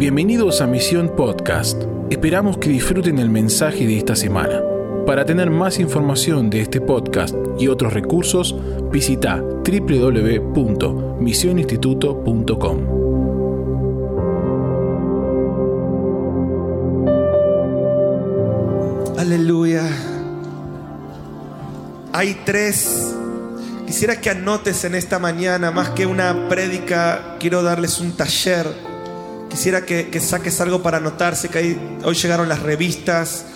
Bienvenidos a Misión Podcast. Esperamos que disfruten el mensaje de esta semana. Para tener más información de este podcast y otros recursos, visita www.misioninstituto.com. Aleluya. Hay tres. Quisiera que anotes en esta mañana, más que una prédica, quiero darles un taller Quisiera que, saques algo para anotarse, que hoy llegaron las revistas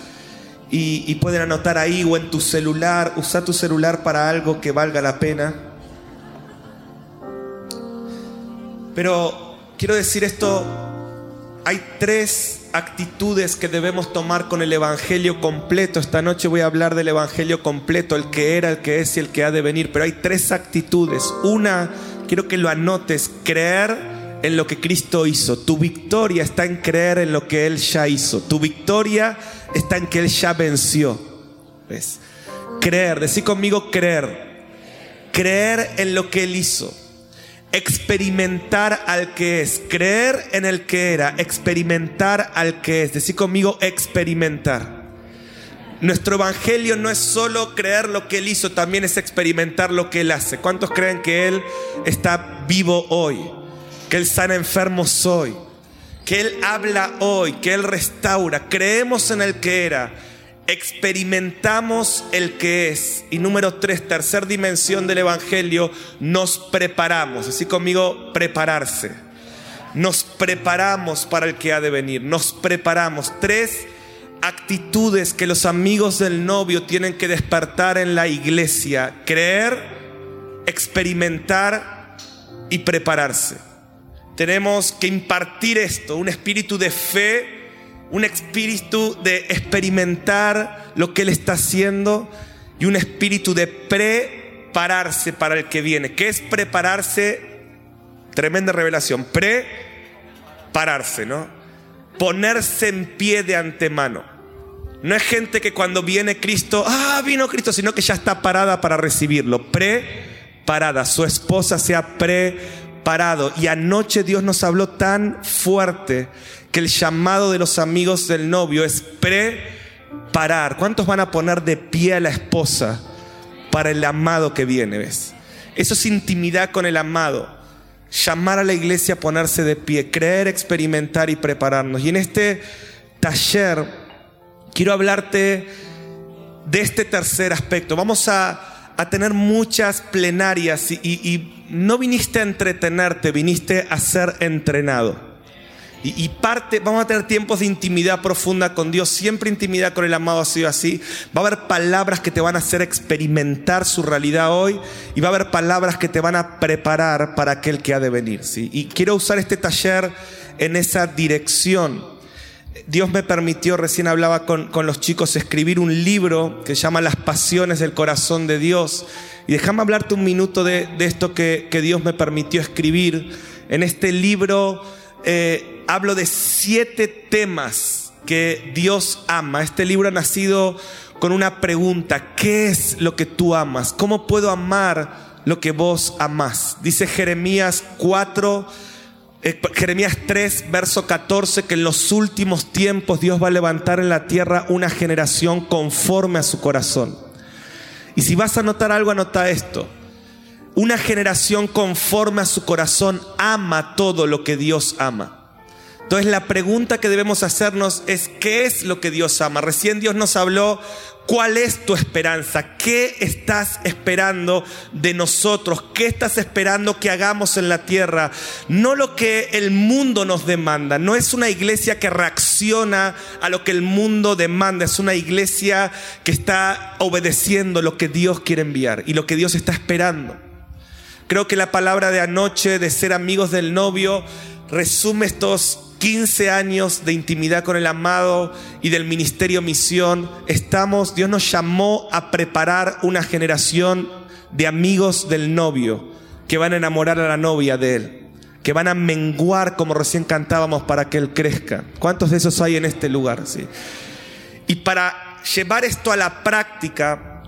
y, y, pueden anotar ahí o en tu celular. Usa tu celular para algo que valga la pena. Pero quiero decir esto, hay tres actitudes que debemos tomar con el Evangelio completo. Esta noche voy a hablar del Evangelio completo, el que era, el que es y el que ha de venir. Pero hay tres actitudes. Una, quiero que lo anotes, creer en lo que Cristo hizo. Tu victoria está en creer en lo que Él ya hizo. Tu victoria está en que Él ya venció. ¿Ves? Creer, decí conmigo creer. Creer en lo que Él hizo. Experimentar al que es. Creer en el que era. Experimentar al que es. Decí conmigo experimentar. Nuestro evangelio no es solo creer lo que Él hizo, también es experimentar lo que Él hace. ¿Cuántos creen que Él está vivo hoy? Que Él sana enfermos hoy, que Él habla hoy, que Él restaura. Creemos en el que era, experimentamos el que es. Y número tres, tercer dimensión del Evangelio, nos preparamos. Así conmigo, prepararse. Nos preparamos para el que ha de venir. Nos preparamos. Tres actitudes que los amigos del novio tienen que despertar en la iglesia. Creer, experimentar y prepararse. Tenemos que impartir esto, un espíritu de fe, un espíritu de experimentar lo que Él está haciendo y un espíritu de prepararse para el que viene. ¿Qué es prepararse? Tremenda revelación. Prepararse, ¿no? Ponerse en pie de antemano. No es gente que cuando viene Cristo, ah, vino Cristo, sino que ya está parada para recibirlo. Preparada. Su esposa se ha parado. Y anoche Dios nos habló tan fuerte que el llamado de los amigos del novio es preparar. ¿Cuántos van a poner de pie a la esposa para el amado que viene? ¿Ves? Eso es intimidad con el amado. Llamar a la iglesia a ponerse de pie, creer, experimentar y prepararnos. Y en este taller quiero hablarte de este tercer aspecto. Vamos a a tener muchas plenarias y, no viniste a entretenerte, viniste a ser entrenado. Y, parte, vamos a tener tiempos de intimidad profunda con Dios, siempre intimidad con el amado ha sido así. Va a haber palabras que te van a hacer experimentar su realidad hoy y va a haber palabras que te van a preparar para aquel que ha de venir. ¿sí? Y quiero usar este taller en esa dirección. Dios me permitió, recién hablaba con, los chicos, escribir un libro que se llama Las Pasiones del Corazón de Dios. Y déjame hablarte un minuto de, esto que, Dios me permitió escribir. En este libro eh, hablo de siete temas que Dios ama. Este libro ha nacido con una pregunta, ¿qué es lo que tú amas? ¿Cómo puedo amar lo que vos amás? Dice Jeremías 4 eh, Jeremías 3, verso 14, que en los últimos tiempos Dios va a levantar en la tierra una generación conforme a su corazón. Y si vas a anotar algo, anota esto. Una generación conforme a su corazón ama todo lo que Dios ama. Entonces la pregunta que debemos hacernos es, ¿qué es lo que Dios ama? Recién Dios nos habló, ¿cuál es tu esperanza? ¿Qué estás esperando de nosotros? ¿Qué estás esperando que hagamos en la tierra? No lo que el mundo nos demanda, no es una iglesia que reacciona a lo que el mundo demanda, es una iglesia que está obedeciendo lo que Dios quiere enviar y lo que Dios está esperando. Creo que la palabra de anoche de ser amigos del novio resume estos 15 años de intimidad con el amado y del ministerio misión, estamos, Dios nos llamó a preparar una generación de amigos del novio que van a enamorar a la novia de él, que van a menguar como recién cantábamos para que él crezca. ¿Cuántos de esos hay en este lugar? Sí. Y para llevar esto a la práctica,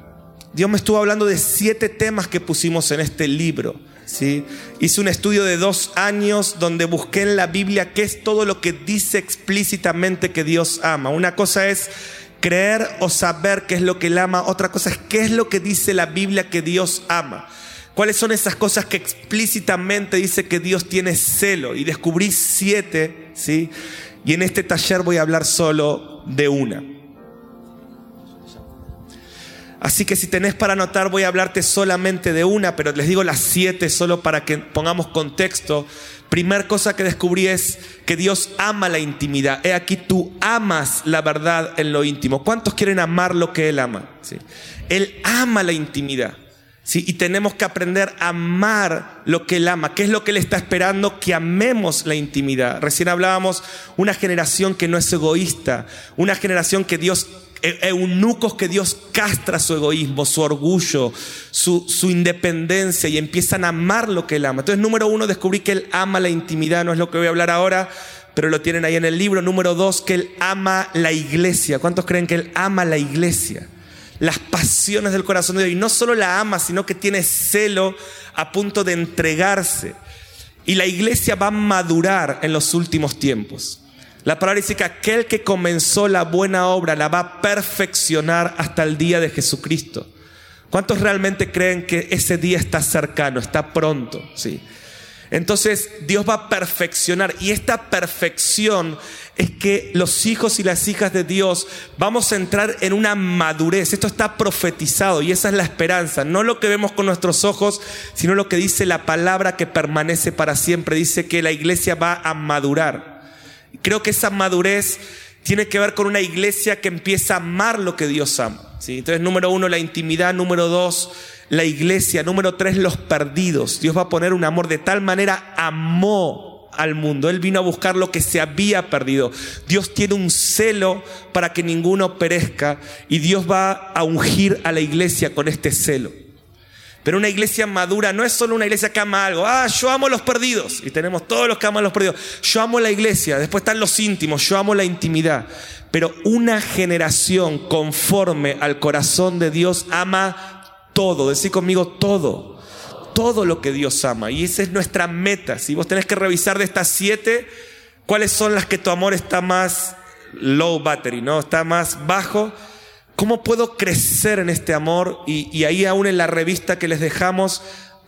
Dios me estuvo hablando de siete temas que pusimos en este libro. ¿Sí? Hice un estudio de dos años donde busqué en la Biblia qué es todo lo que dice explícitamente que Dios ama. Una cosa es creer o saber qué es lo que Él ama, otra cosa es qué es lo que dice la Biblia que Dios ama. ¿Cuáles son esas cosas que explícitamente dice que Dios tiene celo? Y descubrí siete, ¿sí? Y en este taller voy a hablar solo de una. Así que si tenés para anotar voy a hablarte solamente de una, pero les digo las siete solo para que pongamos contexto. Primer cosa que descubrí es que Dios ama la intimidad. He aquí tú amas la verdad en lo íntimo. ¿Cuántos quieren amar lo que Él ama? ¿Sí? Él ama la intimidad. ¿sí? Y tenemos que aprender a amar lo que Él ama. ¿Qué es lo que Él está esperando? Que amemos la intimidad. Recién hablábamos una generación que no es egoísta, una generación que Dios eunucos que Dios castra su egoísmo, su orgullo, su, su, independencia y empiezan a amar lo que Él ama. Entonces, número uno, descubrí que Él ama la intimidad, no es lo que voy a hablar ahora, pero lo tienen ahí en el libro. Número dos, que Él ama la iglesia. ¿Cuántos creen que Él ama la iglesia? las pasiones del corazón de Dios. Y no solo la ama, sino que tiene celo a punto de entregarse. Y la iglesia va a madurar en los últimos tiempos. La palabra dice que aquel que comenzó la buena obra la va a perfeccionar hasta el día de Jesucristo. ¿Cuántos realmente creen que ese día está cercano, está pronto? Sí. Entonces Dios va a perfeccionar y esta perfección es que los hijos y las hijas de Dios vamos a entrar en una madurez. Esto está profetizado y esa es la esperanza. No lo que vemos con nuestros ojos, sino lo que dice la palabra que permanece para siempre. Dice que la iglesia va a madurar. Creo que esa madurez tiene que ver con una iglesia que empieza a amar lo que Dios ama. ¿sí? Entonces, número uno, la intimidad. Número dos, la iglesia. Número tres, los perdidos. Dios va a poner un amor de tal manera, amó al mundo. Él vino a buscar lo que se había perdido. Dios tiene un celo para que ninguno perezca y Dios va a ungir a la iglesia con este celo. Pero una iglesia madura no es solo una iglesia que ama algo. Ah, yo amo los perdidos. Y tenemos todos los que aman los perdidos. Yo amo la iglesia. Después están los íntimos. Yo amo la intimidad. Pero una generación conforme al corazón de Dios ama todo, decir conmigo todo, todo lo que Dios ama. Y esa es nuestra meta. Si vos tenés que revisar de estas siete, cuáles son las que tu amor está más low battery, ¿no? Está más bajo. ¿Cómo puedo crecer en este amor? Y, ahí aún en la revista que les dejamos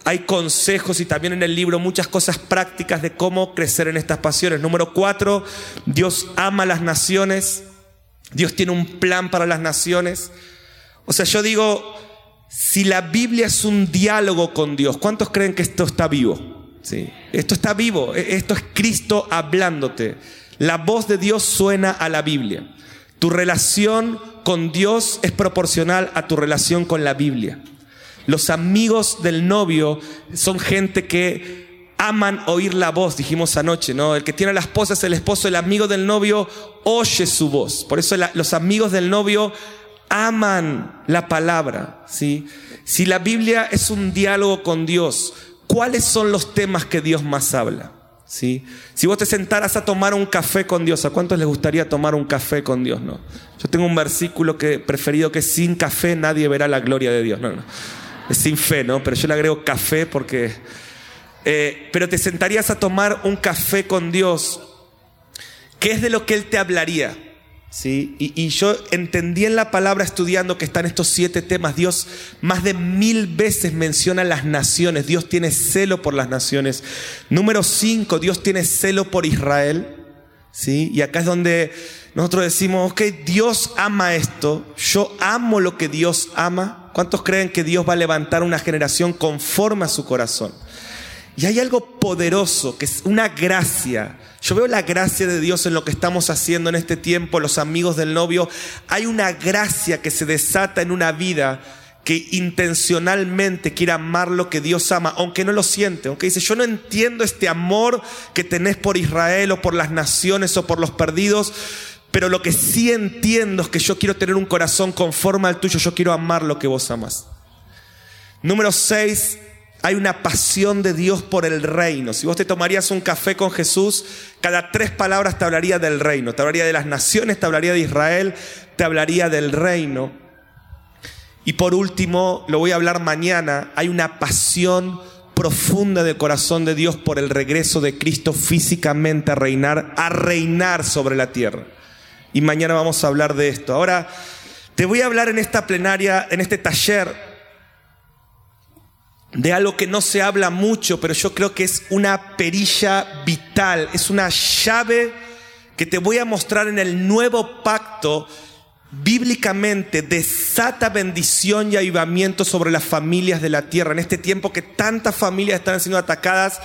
hay consejos y también en el libro muchas cosas prácticas de cómo crecer en estas pasiones. Número cuatro, Dios ama las naciones. Dios tiene un plan para las naciones. O sea, yo digo, si la Biblia es un diálogo con Dios, ¿cuántos creen que esto está vivo? Sí. Esto está vivo, e-, esto es Cristo hablándote. La voz de Dios suena a la Biblia. Tu relación con Dios es proporcional a tu relación con la Biblia. Los amigos del novio son gente que aman oír la voz, dijimos anoche, ¿no? El que tiene a la esposa es el esposo, el amigo del novio oye su voz. Por eso los amigos del novio aman la palabra, ¿sí? Si la Biblia es un diálogo con Dios, ¿cuáles son los temas que Dios más habla? ¿Sí? Si vos te sentaras a tomar un café con Dios, ¿a cuántos les gustaría tomar un café con Dios? No. Yo tengo un versículo que preferido que sin café nadie verá la gloria de Dios. No, no. Es sin fe, ¿no? Pero yo le agrego café porque... Eh, pero te sentarías a tomar un café con Dios. ¿Qué es de lo que Él te hablaría? ¿Sí? Y, yo entendí en la palabra estudiando que están estos siete temas. Dios más de mil veces menciona las naciones. Dios tiene celo por las naciones. Número cinco, Dios tiene celo por Israel. ¿sí? Y acá es donde nosotros decimos, ok, Dios ama esto. Yo amo lo que Dios ama. ¿Cuántos creen que Dios va a levantar una generación conforme a su corazón? Y hay algo poderoso, que es una gracia yo veo la gracia de Dios en lo que estamos haciendo en este tiempo, los amigos del novio. Hay una gracia que se desata en una vida que intencionalmente quiere amar lo que Dios ama, aunque no lo siente, aunque dice, yo no entiendo este amor que tenés por Israel o por las naciones o por los perdidos, pero lo que sí entiendo es que yo quiero tener un corazón conforme al tuyo, yo quiero amar lo que vos amas. Número 6, hay una pasión de Dios por el reino. Si vos te tomarías un café con Jesús, cada tres palabras te hablaría del reino. Te hablaría de las naciones, te hablaría de Israel, te hablaría del reino. Y por último, lo voy a hablar mañana, hay una pasión profunda del corazón de Dios por el regreso de Cristo físicamente a reinar, a reinar sobre la tierra. Y mañana vamos a hablar de esto. Ahora, te voy a hablar en esta plenaria, en este taller, de algo que no se habla mucho, pero yo creo que es una perilla vital, es una llave que te voy a mostrar en el nuevo pacto bíblicamente desata bendición y avivamiento sobre las familias de la tierra. En este tiempo que tantas familias están siendo atacadas,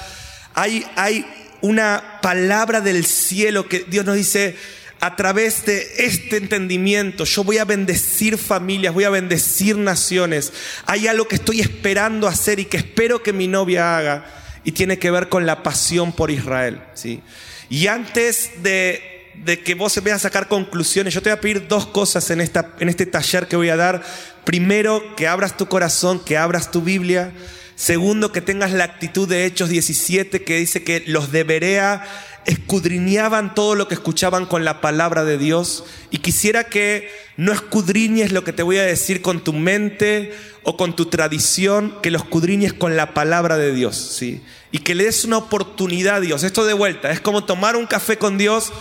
hay, hay una palabra del cielo que Dios nos dice, a través de este entendimiento, yo voy a bendecir familias, voy a bendecir naciones. Hay algo que estoy esperando hacer y que espero que mi novia haga y tiene que ver con la pasión por Israel. ¿sí? Y antes de de que vos veas a sacar conclusiones, yo te voy a pedir dos cosas en, esta, en este taller que voy a dar. Primero, que abras tu corazón, que abras tu Biblia. Segundo, que tengas la actitud de Hechos 17 que dice que los de Berea escudriñaban todo lo que escuchaban con la palabra de Dios. Y quisiera que no escudriñes lo que te voy a decir con tu mente o con tu tradición, que lo escudriñes con la palabra de Dios. ¿sí? Y que le des una oportunidad a Dios. Esto de vuelta, es como tomar un café con Dios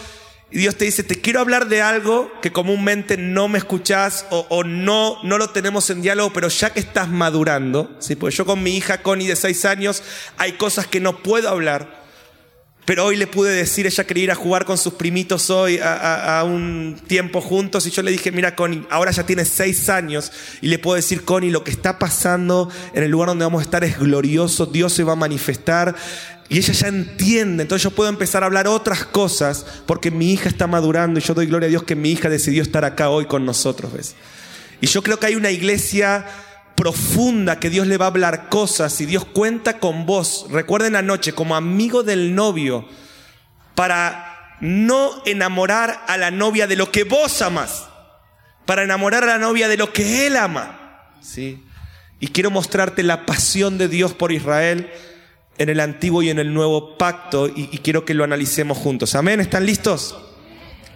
y Dios te dice, te quiero hablar de algo que comúnmente no me escuchás o, no, no lo tenemos en diálogo, pero ya que estás madurando, ¿sí? porque yo con mi hija Connie de seis años hay cosas que no puedo hablar, pero hoy le pude decir, ella quería ir a jugar con sus primitos hoy a, un tiempo juntos y yo le dije, mira Connie, ahora ya tienes seis años y le puedo decir, Connie, lo que está pasando en el lugar donde vamos a estar es glorioso, Dios se va a manifestar, y ella ya entiende, entonces yo puedo empezar a hablar otras cosas porque mi hija está madurando y yo doy gloria a Dios que mi hija decidió estar acá hoy con nosotros, ¿ves? Y yo creo que hay una iglesia profunda que Dios le va a hablar cosas y Dios cuenta con vos, recuerden anoche, como amigo del novio, para no enamorar a la novia de lo que vos amas, para enamorar a la novia de lo que él ama, ¿sí? Y quiero mostrarte la pasión de Dios por Israel en el antiguo y en el nuevo pacto y, quiero que lo analicemos juntos. Amén, ¿están listos?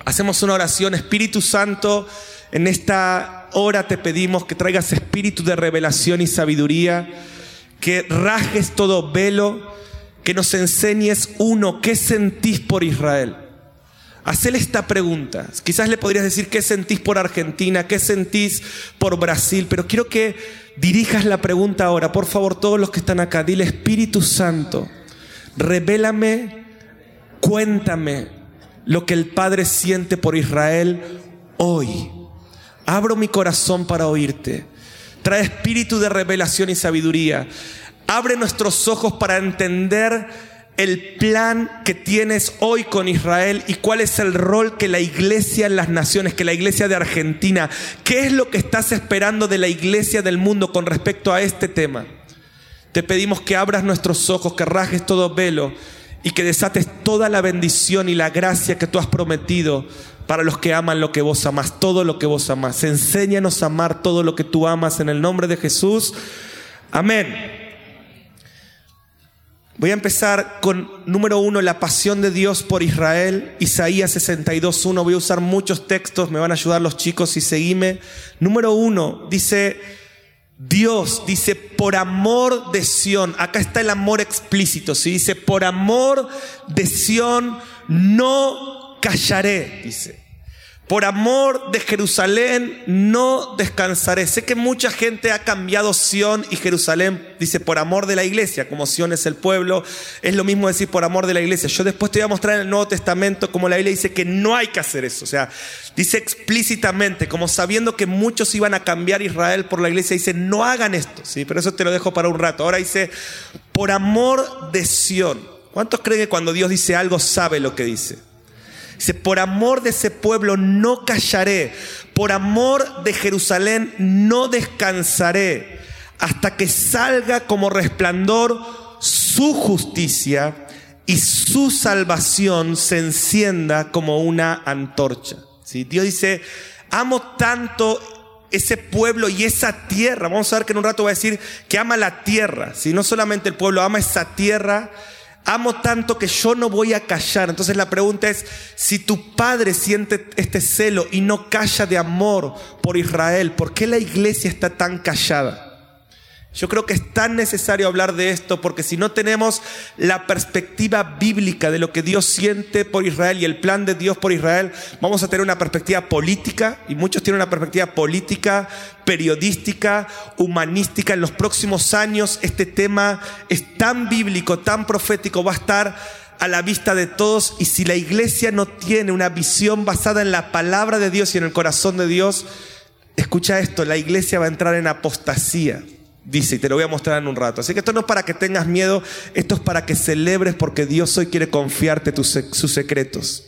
Hacemos una oración, Espíritu Santo, en esta hora te pedimos que traigas espíritu de revelación y sabiduría, que rajes todo velo, que nos enseñes uno, ¿qué sentís por Israel? Hacele esta pregunta. Quizás le podrías decir qué sentís por Argentina, qué sentís por Brasil, pero quiero que dirijas la pregunta ahora. Por favor, todos los que están acá, dile Espíritu Santo, revélame, cuéntame lo que el Padre siente por Israel hoy. Abro mi corazón para oírte. Trae espíritu de revelación y sabiduría. Abre nuestros ojos para entender el plan que tienes hoy con Israel y cuál es el rol que la iglesia en las naciones, que la iglesia de Argentina, qué es lo que estás esperando de la iglesia del mundo con respecto a este tema. Te pedimos que abras nuestros ojos, que rajes todo velo y que desates toda la bendición y la gracia que tú has prometido para los que aman lo que vos amas, todo lo que vos amas. Enséñanos a amar todo lo que tú amas en el nombre de Jesús. Amén. Voy a empezar con número uno, la pasión de Dios por Israel, Isaías 62.1. Voy a usar muchos textos, me van a ayudar los chicos y seguime. Número uno, dice Dios, dice por amor de Sión. Acá está el amor explícito, ¿sí? Dice por amor de Sión no callaré, dice. Por amor de Jerusalén no descansaré. Sé que mucha gente ha cambiado Sión y Jerusalén. Dice por amor de la iglesia, como Sión es el pueblo. Es lo mismo decir por amor de la iglesia. Yo después te voy a mostrar en el Nuevo Testamento como la Biblia dice que no hay que hacer eso. O sea, dice explícitamente, como sabiendo que muchos iban a cambiar Israel por la iglesia, dice no hagan esto. ¿sí? Pero eso te lo dejo para un rato. Ahora dice por amor de Sión. ¿Cuántos creen que cuando Dios dice algo sabe lo que dice? Dice, por amor de ese pueblo no callaré, por amor de Jerusalén no descansaré, hasta que salga como resplandor su justicia y su salvación se encienda como una antorcha. ¿Sí? Dios dice, amo tanto ese pueblo y esa tierra. Vamos a ver que en un rato va a decir que ama la tierra. Si No solamente el pueblo, ama esa tierra amo tanto que yo no voy a callar. Entonces la pregunta es, si tu padre siente este celo y no calla de amor por Israel, ¿por qué la iglesia está tan callada? Yo creo que es tan necesario hablar de esto porque si no tenemos la perspectiva bíblica de lo que Dios siente por Israel y el plan de Dios por Israel, vamos a tener una perspectiva política y muchos tienen una perspectiva política, periodística, humanística. En los próximos años este tema es tan bíblico, tan profético, va a estar a la vista de todos y si la iglesia no tiene una visión basada en la palabra de Dios y en el corazón de Dios, escucha esto, la iglesia va a entrar en apostasía. Dice, y te lo voy a mostrar en un rato. Así que esto no es para que tengas miedo, esto es para que celebres porque Dios hoy quiere confiarte sus secretos.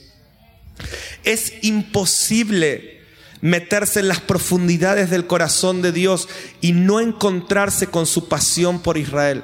Es imposible meterse en las profundidades del corazón de Dios y no encontrarse con su pasión por Israel.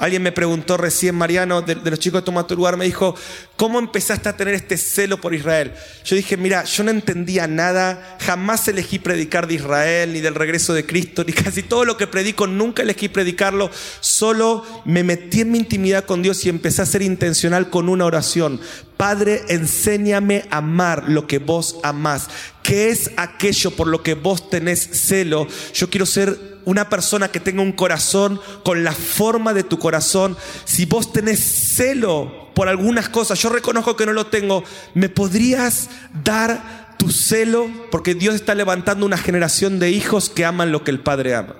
Alguien me preguntó recién, Mariano, de, los chicos de Toma tu lugar, me dijo, ¿cómo empezaste a tener este celo por Israel? Yo dije, mira, yo no entendía nada, jamás elegí predicar de Israel, ni del regreso de Cristo, ni casi todo lo que predico, nunca elegí predicarlo, solo me metí en mi intimidad con Dios y empecé a ser intencional con una oración. Padre, enséñame a amar lo que vos amás. ¿Qué es aquello por lo que vos tenés celo? Yo quiero ser una persona que tenga un corazón con la forma de tu corazón, si vos tenés celo por algunas cosas, yo reconozco que no lo tengo, ¿me podrías dar tu celo? Porque Dios está levantando una generación de hijos que aman lo que el Padre ama.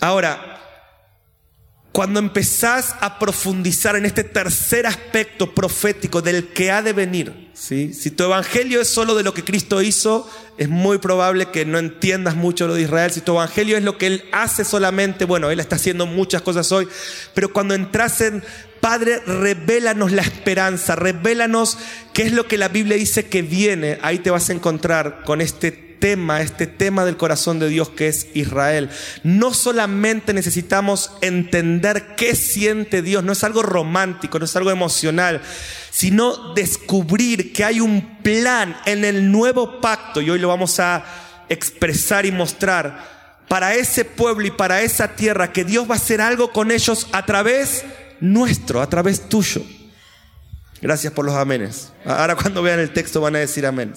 Ahora, cuando empezás a profundizar en este tercer aspecto profético del que ha de venir, ¿sí? si tu evangelio es solo de lo que Cristo hizo, es muy probable que no entiendas mucho lo de Israel. Si tu evangelio es lo que Él hace solamente, bueno, Él está haciendo muchas cosas hoy, pero cuando entras en Padre, revélanos la esperanza, revélanos qué es lo que la Biblia dice que viene, ahí te vas a encontrar con este tema, este tema del corazón de Dios que es Israel. No solamente necesitamos entender qué siente Dios, no es algo romántico, no es algo emocional, sino descubrir que hay un plan en el nuevo pacto, y hoy lo vamos a expresar y mostrar, para ese pueblo y para esa tierra, que Dios va a hacer algo con ellos a través nuestro, a través tuyo. Gracias por los amenes. Ahora cuando vean el texto van a decir amén.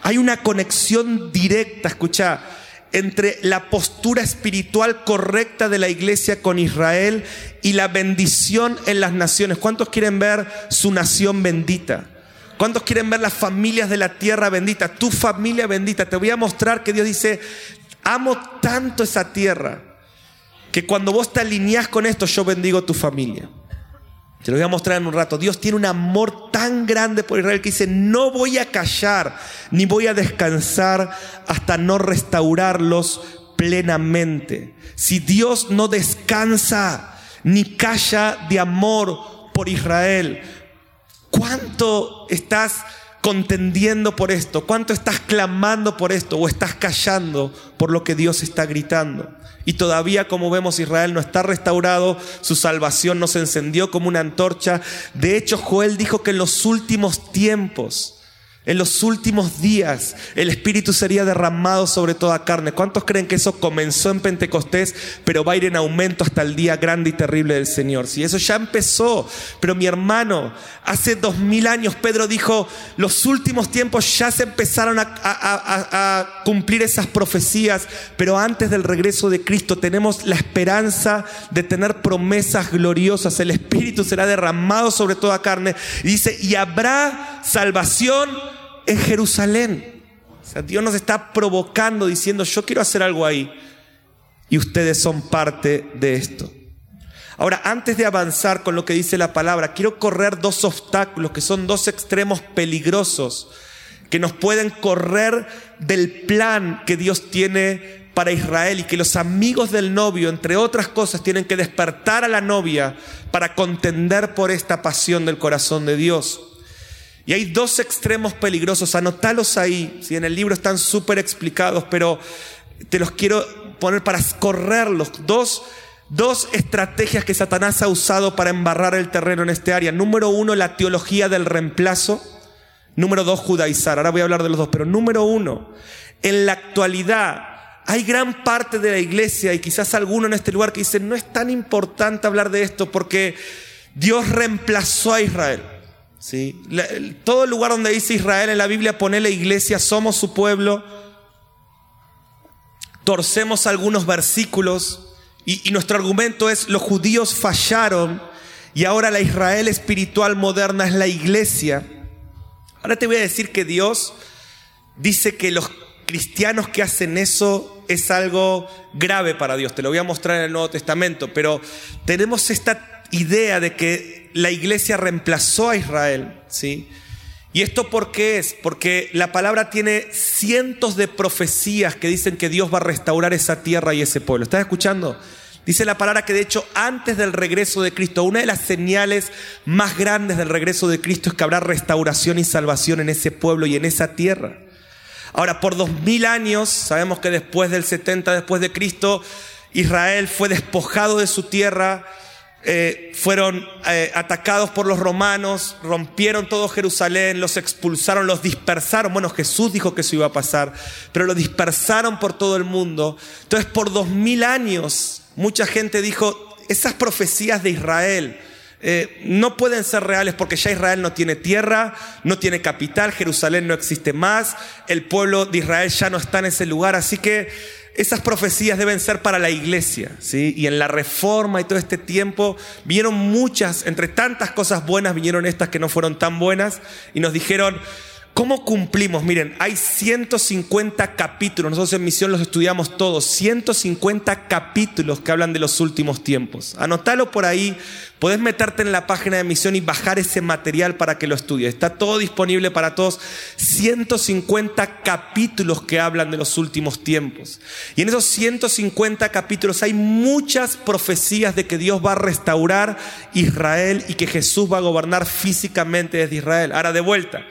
Hay una conexión directa, escucha, entre la postura espiritual correcta de la iglesia con Israel y la bendición en las naciones. ¿Cuántos quieren ver su nación bendita? ¿Cuántos quieren ver las familias de la tierra bendita? Tu familia bendita. Te voy a mostrar que Dios dice, amo tanto esa tierra, que cuando vos te alineás con esto, yo bendigo tu familia. Te lo voy a mostrar en un rato. Dios tiene un amor tan grande por Israel que dice, no voy a callar ni voy a descansar hasta no restaurarlos plenamente. Si Dios no descansa ni calla de amor por Israel, ¿cuánto estás contendiendo por esto? ¿Cuánto estás clamando por esto? ¿O estás callando por lo que Dios está gritando? Y todavía, como vemos, Israel no está restaurado, su salvación no se encendió como una antorcha. De hecho, Joel dijo que en los últimos tiempos en los últimos días el Espíritu sería derramado sobre toda carne. ¿Cuántos creen que eso comenzó en Pentecostés, pero va a ir en aumento hasta el día grande y terrible del Señor? Si eso ya empezó, pero mi hermano, hace dos mil años Pedro dijo, los últimos tiempos ya se empezaron a, a cumplir esas profecías, pero antes del regreso de Cristo tenemos la esperanza de tener promesas gloriosas. El Espíritu será derramado sobre toda carne. Y dice, y habrá salvación en Jerusalén. O sea, Dios nos está provocando diciendo, yo quiero hacer algo ahí. Y ustedes son parte de esto. Ahora, antes de avanzar con lo que dice la palabra, quiero correr dos obstáculos que son dos extremos peligrosos que nos pueden correr del plan que Dios tiene para Israel y que los amigos del novio, entre otras cosas, tienen que despertar a la novia para contender por esta pasión del corazón de Dios. Y hay dos extremos peligrosos, anotalos ahí, si en el libro están súper explicados, pero te los quiero poner para correrlos. Dos, dos estrategias que Satanás ha usado para embarrar el terreno en este área. Número uno, la teología del reemplazo. Número dos, judaizar. Ahora voy a hablar de los dos, pero número uno, en la actualidad hay gran parte de la iglesia y quizás alguno en este lugar que dice, no es tan importante hablar de esto porque Dios reemplazó a Israel. ¿Sí? todo el lugar donde dice Israel en la Biblia pone la iglesia, somos su pueblo. torcemos algunos versículos y, y nuestro argumento es los judíos fallaron y ahora la Israel espiritual moderna es la iglesia. Ahora te voy a decir que Dios dice que los cristianos que hacen eso es algo grave para Dios. Te lo voy a mostrar en el Nuevo Testamento, pero tenemos esta idea de que la iglesia reemplazó a Israel, ¿sí? ¿Y esto por qué es? Porque la palabra tiene cientos de profecías que dicen que Dios va a restaurar esa tierra y ese pueblo. ¿Estás escuchando? Dice la palabra que de hecho antes del regreso de Cristo, una de las señales más grandes del regreso de Cristo es que habrá restauración y salvación en ese pueblo y en esa tierra. Ahora, por dos mil años, sabemos que después del 70 después de Cristo, Israel fue despojado de su tierra, eh, fueron eh, atacados por los romanos, rompieron todo Jerusalén, los expulsaron, los dispersaron. Bueno, Jesús dijo que eso iba a pasar, pero lo dispersaron por todo el mundo. Entonces, por dos mil años, mucha gente dijo, esas profecías de Israel, eh, no pueden ser reales porque ya Israel no tiene tierra, no tiene capital, Jerusalén no existe más, el pueblo de Israel ya no está en ese lugar, así que esas profecías deben ser para la iglesia, ¿sí? Y en la reforma y todo este tiempo vinieron muchas, entre tantas cosas buenas, vinieron estas que no fueron tan buenas y nos dijeron, ¿Cómo cumplimos? Miren, hay 150 capítulos, nosotros en misión los estudiamos todos, 150 capítulos que hablan de los últimos tiempos. Anotalo por ahí, podés meterte en la página de misión y bajar ese material para que lo estudies. Está todo disponible para todos, 150 capítulos que hablan de los últimos tiempos. Y en esos 150 capítulos hay muchas profecías de que Dios va a restaurar Israel y que Jesús va a gobernar físicamente desde Israel. Ahora de vuelta.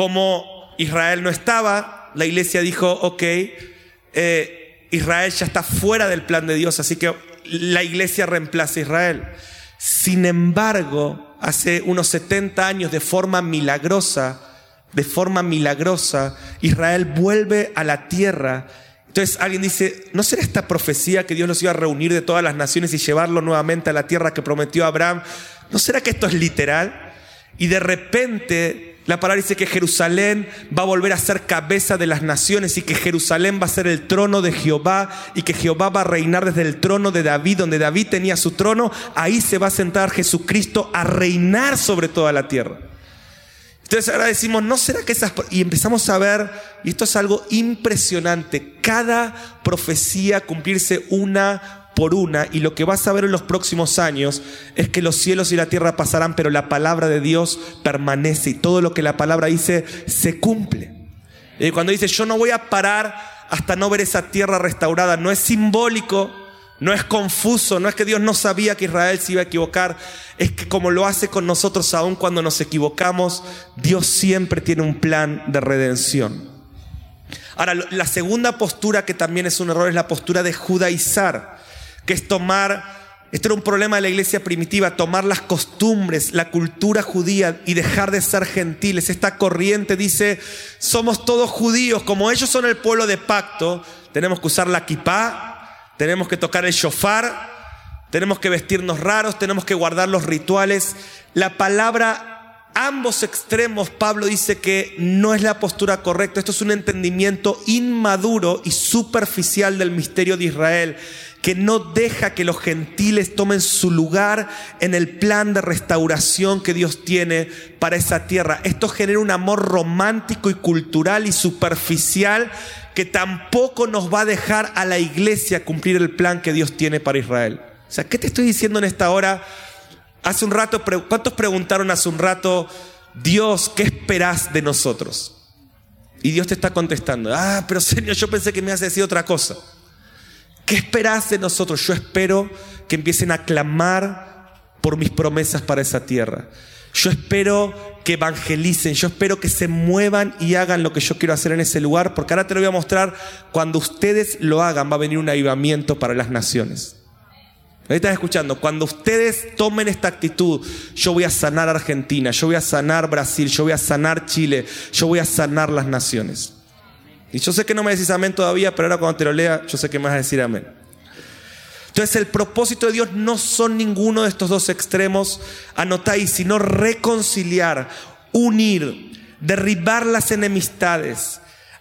Como Israel no estaba, la iglesia dijo, ok, eh, Israel ya está fuera del plan de Dios, así que la iglesia reemplaza a Israel. Sin embargo, hace unos 70 años, de forma milagrosa, de forma milagrosa, Israel vuelve a la tierra. Entonces alguien dice, ¿no será esta profecía que Dios los iba a reunir de todas las naciones y llevarlo nuevamente a la tierra que prometió Abraham? ¿No será que esto es literal? Y de repente la palabra dice que Jerusalén va a volver a ser cabeza de las naciones y que Jerusalén va a ser el trono de Jehová y que Jehová va a reinar desde el trono de David, donde David tenía su trono. Ahí se va a sentar Jesucristo a reinar sobre toda la tierra. Entonces ahora decimos, ¿no será que esas... Y empezamos a ver, y esto es algo impresionante, cada profecía cumplirse una por una y lo que vas a ver en los próximos años es que los cielos y la tierra pasarán, pero la palabra de Dios permanece y todo lo que la palabra dice se cumple. Y cuando dice yo no voy a parar hasta no ver esa tierra restaurada, no es simbólico, no es confuso, no es que Dios no sabía que Israel se iba a equivocar, es que como lo hace con nosotros aún cuando nos equivocamos, Dios siempre tiene un plan de redención. Ahora, la segunda postura que también es un error es la postura de judaizar que es tomar, esto era un problema de la iglesia primitiva, tomar las costumbres, la cultura judía y dejar de ser gentiles. Esta corriente dice, somos todos judíos, como ellos son el pueblo de pacto, tenemos que usar la kippah, tenemos que tocar el shofar, tenemos que vestirnos raros, tenemos que guardar los rituales. La palabra ambos extremos, Pablo dice que no es la postura correcta. Esto es un entendimiento inmaduro y superficial del misterio de Israel, que no deja que los gentiles tomen su lugar en el plan de restauración que Dios tiene para esa tierra. Esto genera un amor romántico y cultural y superficial que tampoco nos va a dejar a la iglesia cumplir el plan que Dios tiene para Israel. O sea, ¿qué te estoy diciendo en esta hora? Hace un rato, ¿cuántos preguntaron hace un rato, Dios, ¿qué esperás de nosotros? Y Dios te está contestando, ah, pero Señor, yo pensé que me has decir otra cosa. ¿Qué esperás de nosotros? Yo espero que empiecen a clamar por mis promesas para esa tierra. Yo espero que evangelicen, yo espero que se muevan y hagan lo que yo quiero hacer en ese lugar, porque ahora te lo voy a mostrar, cuando ustedes lo hagan va a venir un avivamiento para las naciones. ¿Me estás escuchando? Cuando ustedes tomen esta actitud, yo voy a sanar Argentina, yo voy a sanar Brasil, yo voy a sanar Chile, yo voy a sanar las naciones. Y yo sé que no me decís amén todavía, pero ahora cuando te lo lea, yo sé que me vas a decir amén. Entonces el propósito de Dios no son ninguno de estos dos extremos, anotáis, sino reconciliar, unir, derribar las enemistades,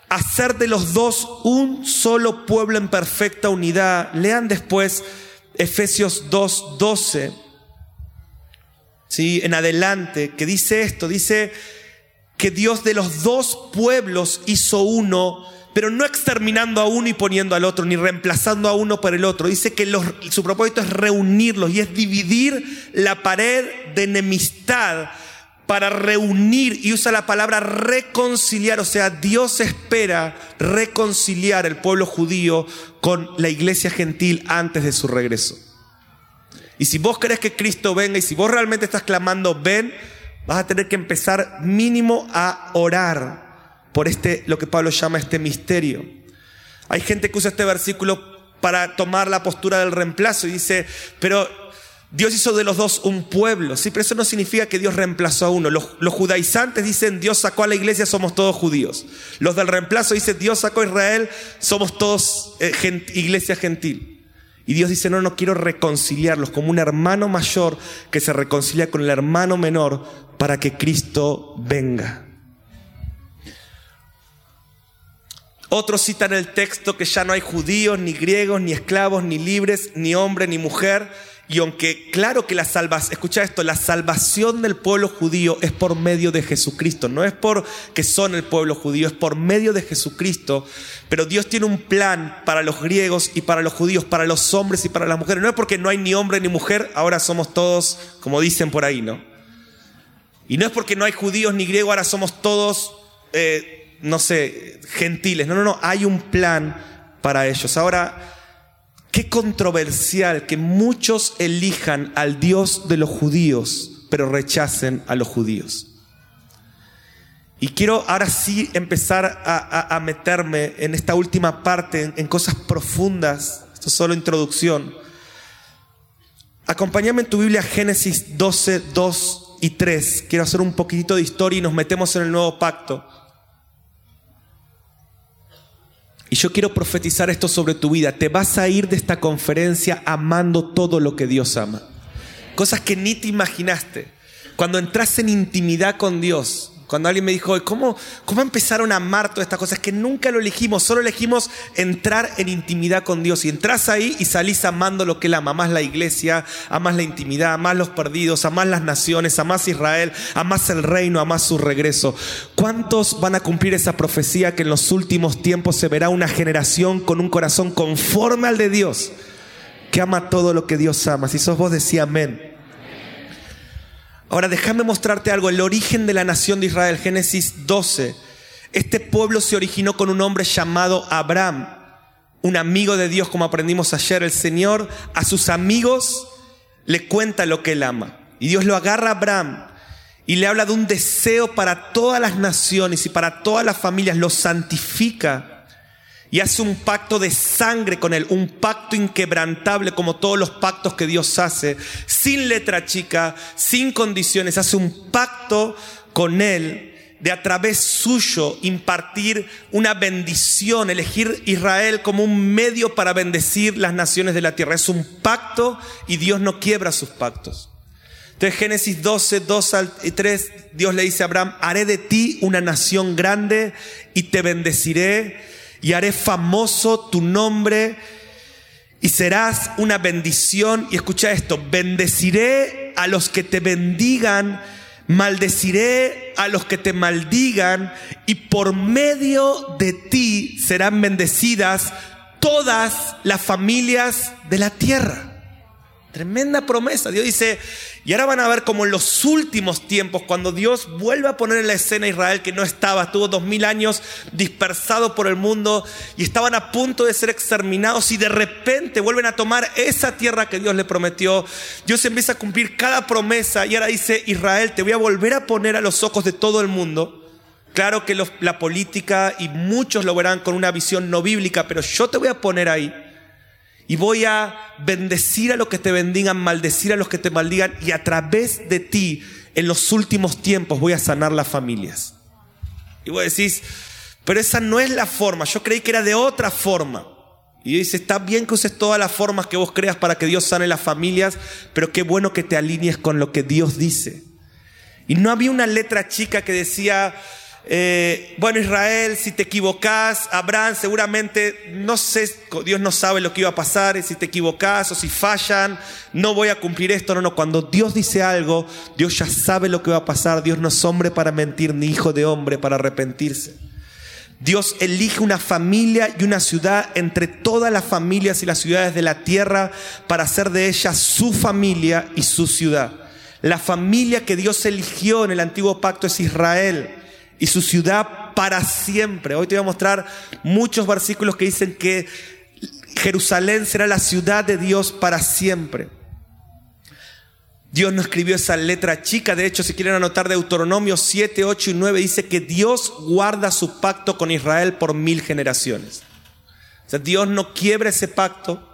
hacer de los dos un solo pueblo en perfecta unidad. Lean después Efesios 2, 12. ¿Sí? En adelante, que dice esto, dice que Dios de los dos pueblos hizo uno, pero no exterminando a uno y poniendo al otro, ni reemplazando a uno por el otro. Dice que su propósito es reunirlos y es dividir la pared de enemistad para reunir y usa la palabra reconciliar, o sea, Dios espera reconciliar el pueblo judío con la iglesia gentil antes de su regreso. Y si vos querés que Cristo venga y si vos realmente estás clamando, ven, vas a tener que empezar mínimo a orar por este, lo que Pablo llama este misterio. Hay gente que usa este versículo para tomar la postura del reemplazo y dice, pero Dios hizo de los dos un pueblo, sí, pero eso no significa que Dios reemplazó a uno. Los, judaizantes dicen Dios sacó a la iglesia, somos todos judíos. Los del reemplazo dicen Dios sacó a Israel, somos todos eh, iglesia gentil. Y Dios dice, no, no quiero reconciliarlos como un hermano mayor que se reconcilia con el hermano menor para que Cristo venga. Otros citan el texto que ya no hay judíos, ni griegos, ni esclavos, ni libres, ni hombre, ni mujer y aunque claro que la salvación, escucha esto, la salvación del pueblo judío es por medio de Jesucristo, no es por que son el pueblo judío, es por medio de Jesucristo, pero Dios tiene un plan para los griegos y para los judíos, para los hombres y para las mujeres. No es porque no hay ni hombre ni mujer, ahora somos todos, como dicen por ahí, ¿no? Y no es porque no hay judíos ni griegos, ahora somos todos, eh, no sé, gentiles. No, no, no, hay un plan para ellos. Ahora, Qué controversial que muchos elijan al Dios de los judíos, pero rechacen a los judíos. Y quiero ahora sí empezar a, meterme en esta última parte, en, cosas profundas. Esto es solo introducción. Acompáñame en tu Biblia Génesis 12, 2 y 3. Quiero hacer un poquitito de historia y nos metemos en el nuevo pacto. Y yo quiero profetizar esto sobre tu vida. Te vas a ir de esta conferencia amando todo lo que Dios ama. Cosas que ni te imaginaste. Cuando entras en intimidad con Dios, cuando alguien me dijo, ¿cómo, ¿cómo empezaron a amar todas estas cosas? Que nunca lo elegimos, solo elegimos entrar en intimidad con Dios. Y entras ahí y salís amando lo que Él ama. Amás la iglesia, amás la intimidad, amás los perdidos, amás las naciones, amás Israel, amás el reino, amás su regreso. ¿Cuántos van a cumplir esa profecía que en los últimos tiempos se verá una generación con un corazón conforme al de Dios? Que ama todo lo que Dios ama. Si sos vos, decía amén. Ahora déjame mostrarte algo, el origen de la nación de Israel, Génesis 12. Este pueblo se originó con un hombre llamado Abraham, un amigo de Dios, como aprendimos ayer. El Señor a sus amigos le cuenta lo que él ama. Y Dios lo agarra a Abraham y le habla de un deseo para todas las naciones y para todas las familias, lo santifica y hace un pacto de sangre con Él, un pacto inquebrantable como todos los pactos que Dios hace, sin letra chica, sin condiciones, hace un pacto con Él de a través suyo impartir una bendición, elegir Israel como un medio para bendecir las naciones de la tierra. Es un pacto y Dios no quiebra sus pactos. Entonces Génesis 12, 2 al 3, Dios le dice a Abraham, haré de ti una nación grande y te bendeciré y haré famoso tu nombre y serás una bendición. Y escucha esto, bendeciré a los que te bendigan, maldeciré a los que te maldigan y por medio de ti serán bendecidas todas las familias de la tierra. Tremenda promesa. Dios dice, y ahora van a ver como en los últimos tiempos, cuando Dios vuelve a poner en la escena a Israel que no estaba, estuvo dos mil años dispersado por el mundo y estaban a punto de ser exterminados y de repente vuelven a tomar esa tierra que Dios le prometió. Dios empieza a cumplir cada promesa y ahora dice, Israel, te voy a volver a poner a los ojos de todo el mundo. Claro que la política y muchos lo verán con una visión no bíblica, pero yo te voy a poner ahí y voy a bendecir a los que te bendigan, maldecir a los que te maldigan. Y a través de ti, en los últimos tiempos, voy a sanar las familias. Y vos decís, pero esa no es la forma. Yo creí que era de otra forma. Y dice, está bien que uses todas las formas que vos creas para que Dios sane las familias, pero qué bueno que te alinees con lo que Dios dice. Y no había una letra chica que decía, eh, bueno Israel, si te equivocás, Abraham seguramente, no sé, Dios no sabe lo que iba a pasar, si te equivocás o si fallan, no voy a cumplir esto, no, no, cuando Dios dice algo, Dios ya sabe lo que va a pasar, Dios no es hombre para mentir, ni hijo de hombre para arrepentirse. Dios elige una familia y una ciudad entre todas las familias y las ciudades de la tierra para hacer de ella su familia y su ciudad. La familia que Dios eligió en el antiguo pacto es Israel y su ciudad para siempre. Hoy te voy a mostrar muchos versículos que dicen que Jerusalén será la ciudad de Dios para siempre. Dios no escribió esa letra chica. De hecho, si quieren anotar Deuteronomio 7, 8 y 9, dice que Dios guarda su pacto con Israel por mil generaciones. O sea, Dios no quiebra ese pacto.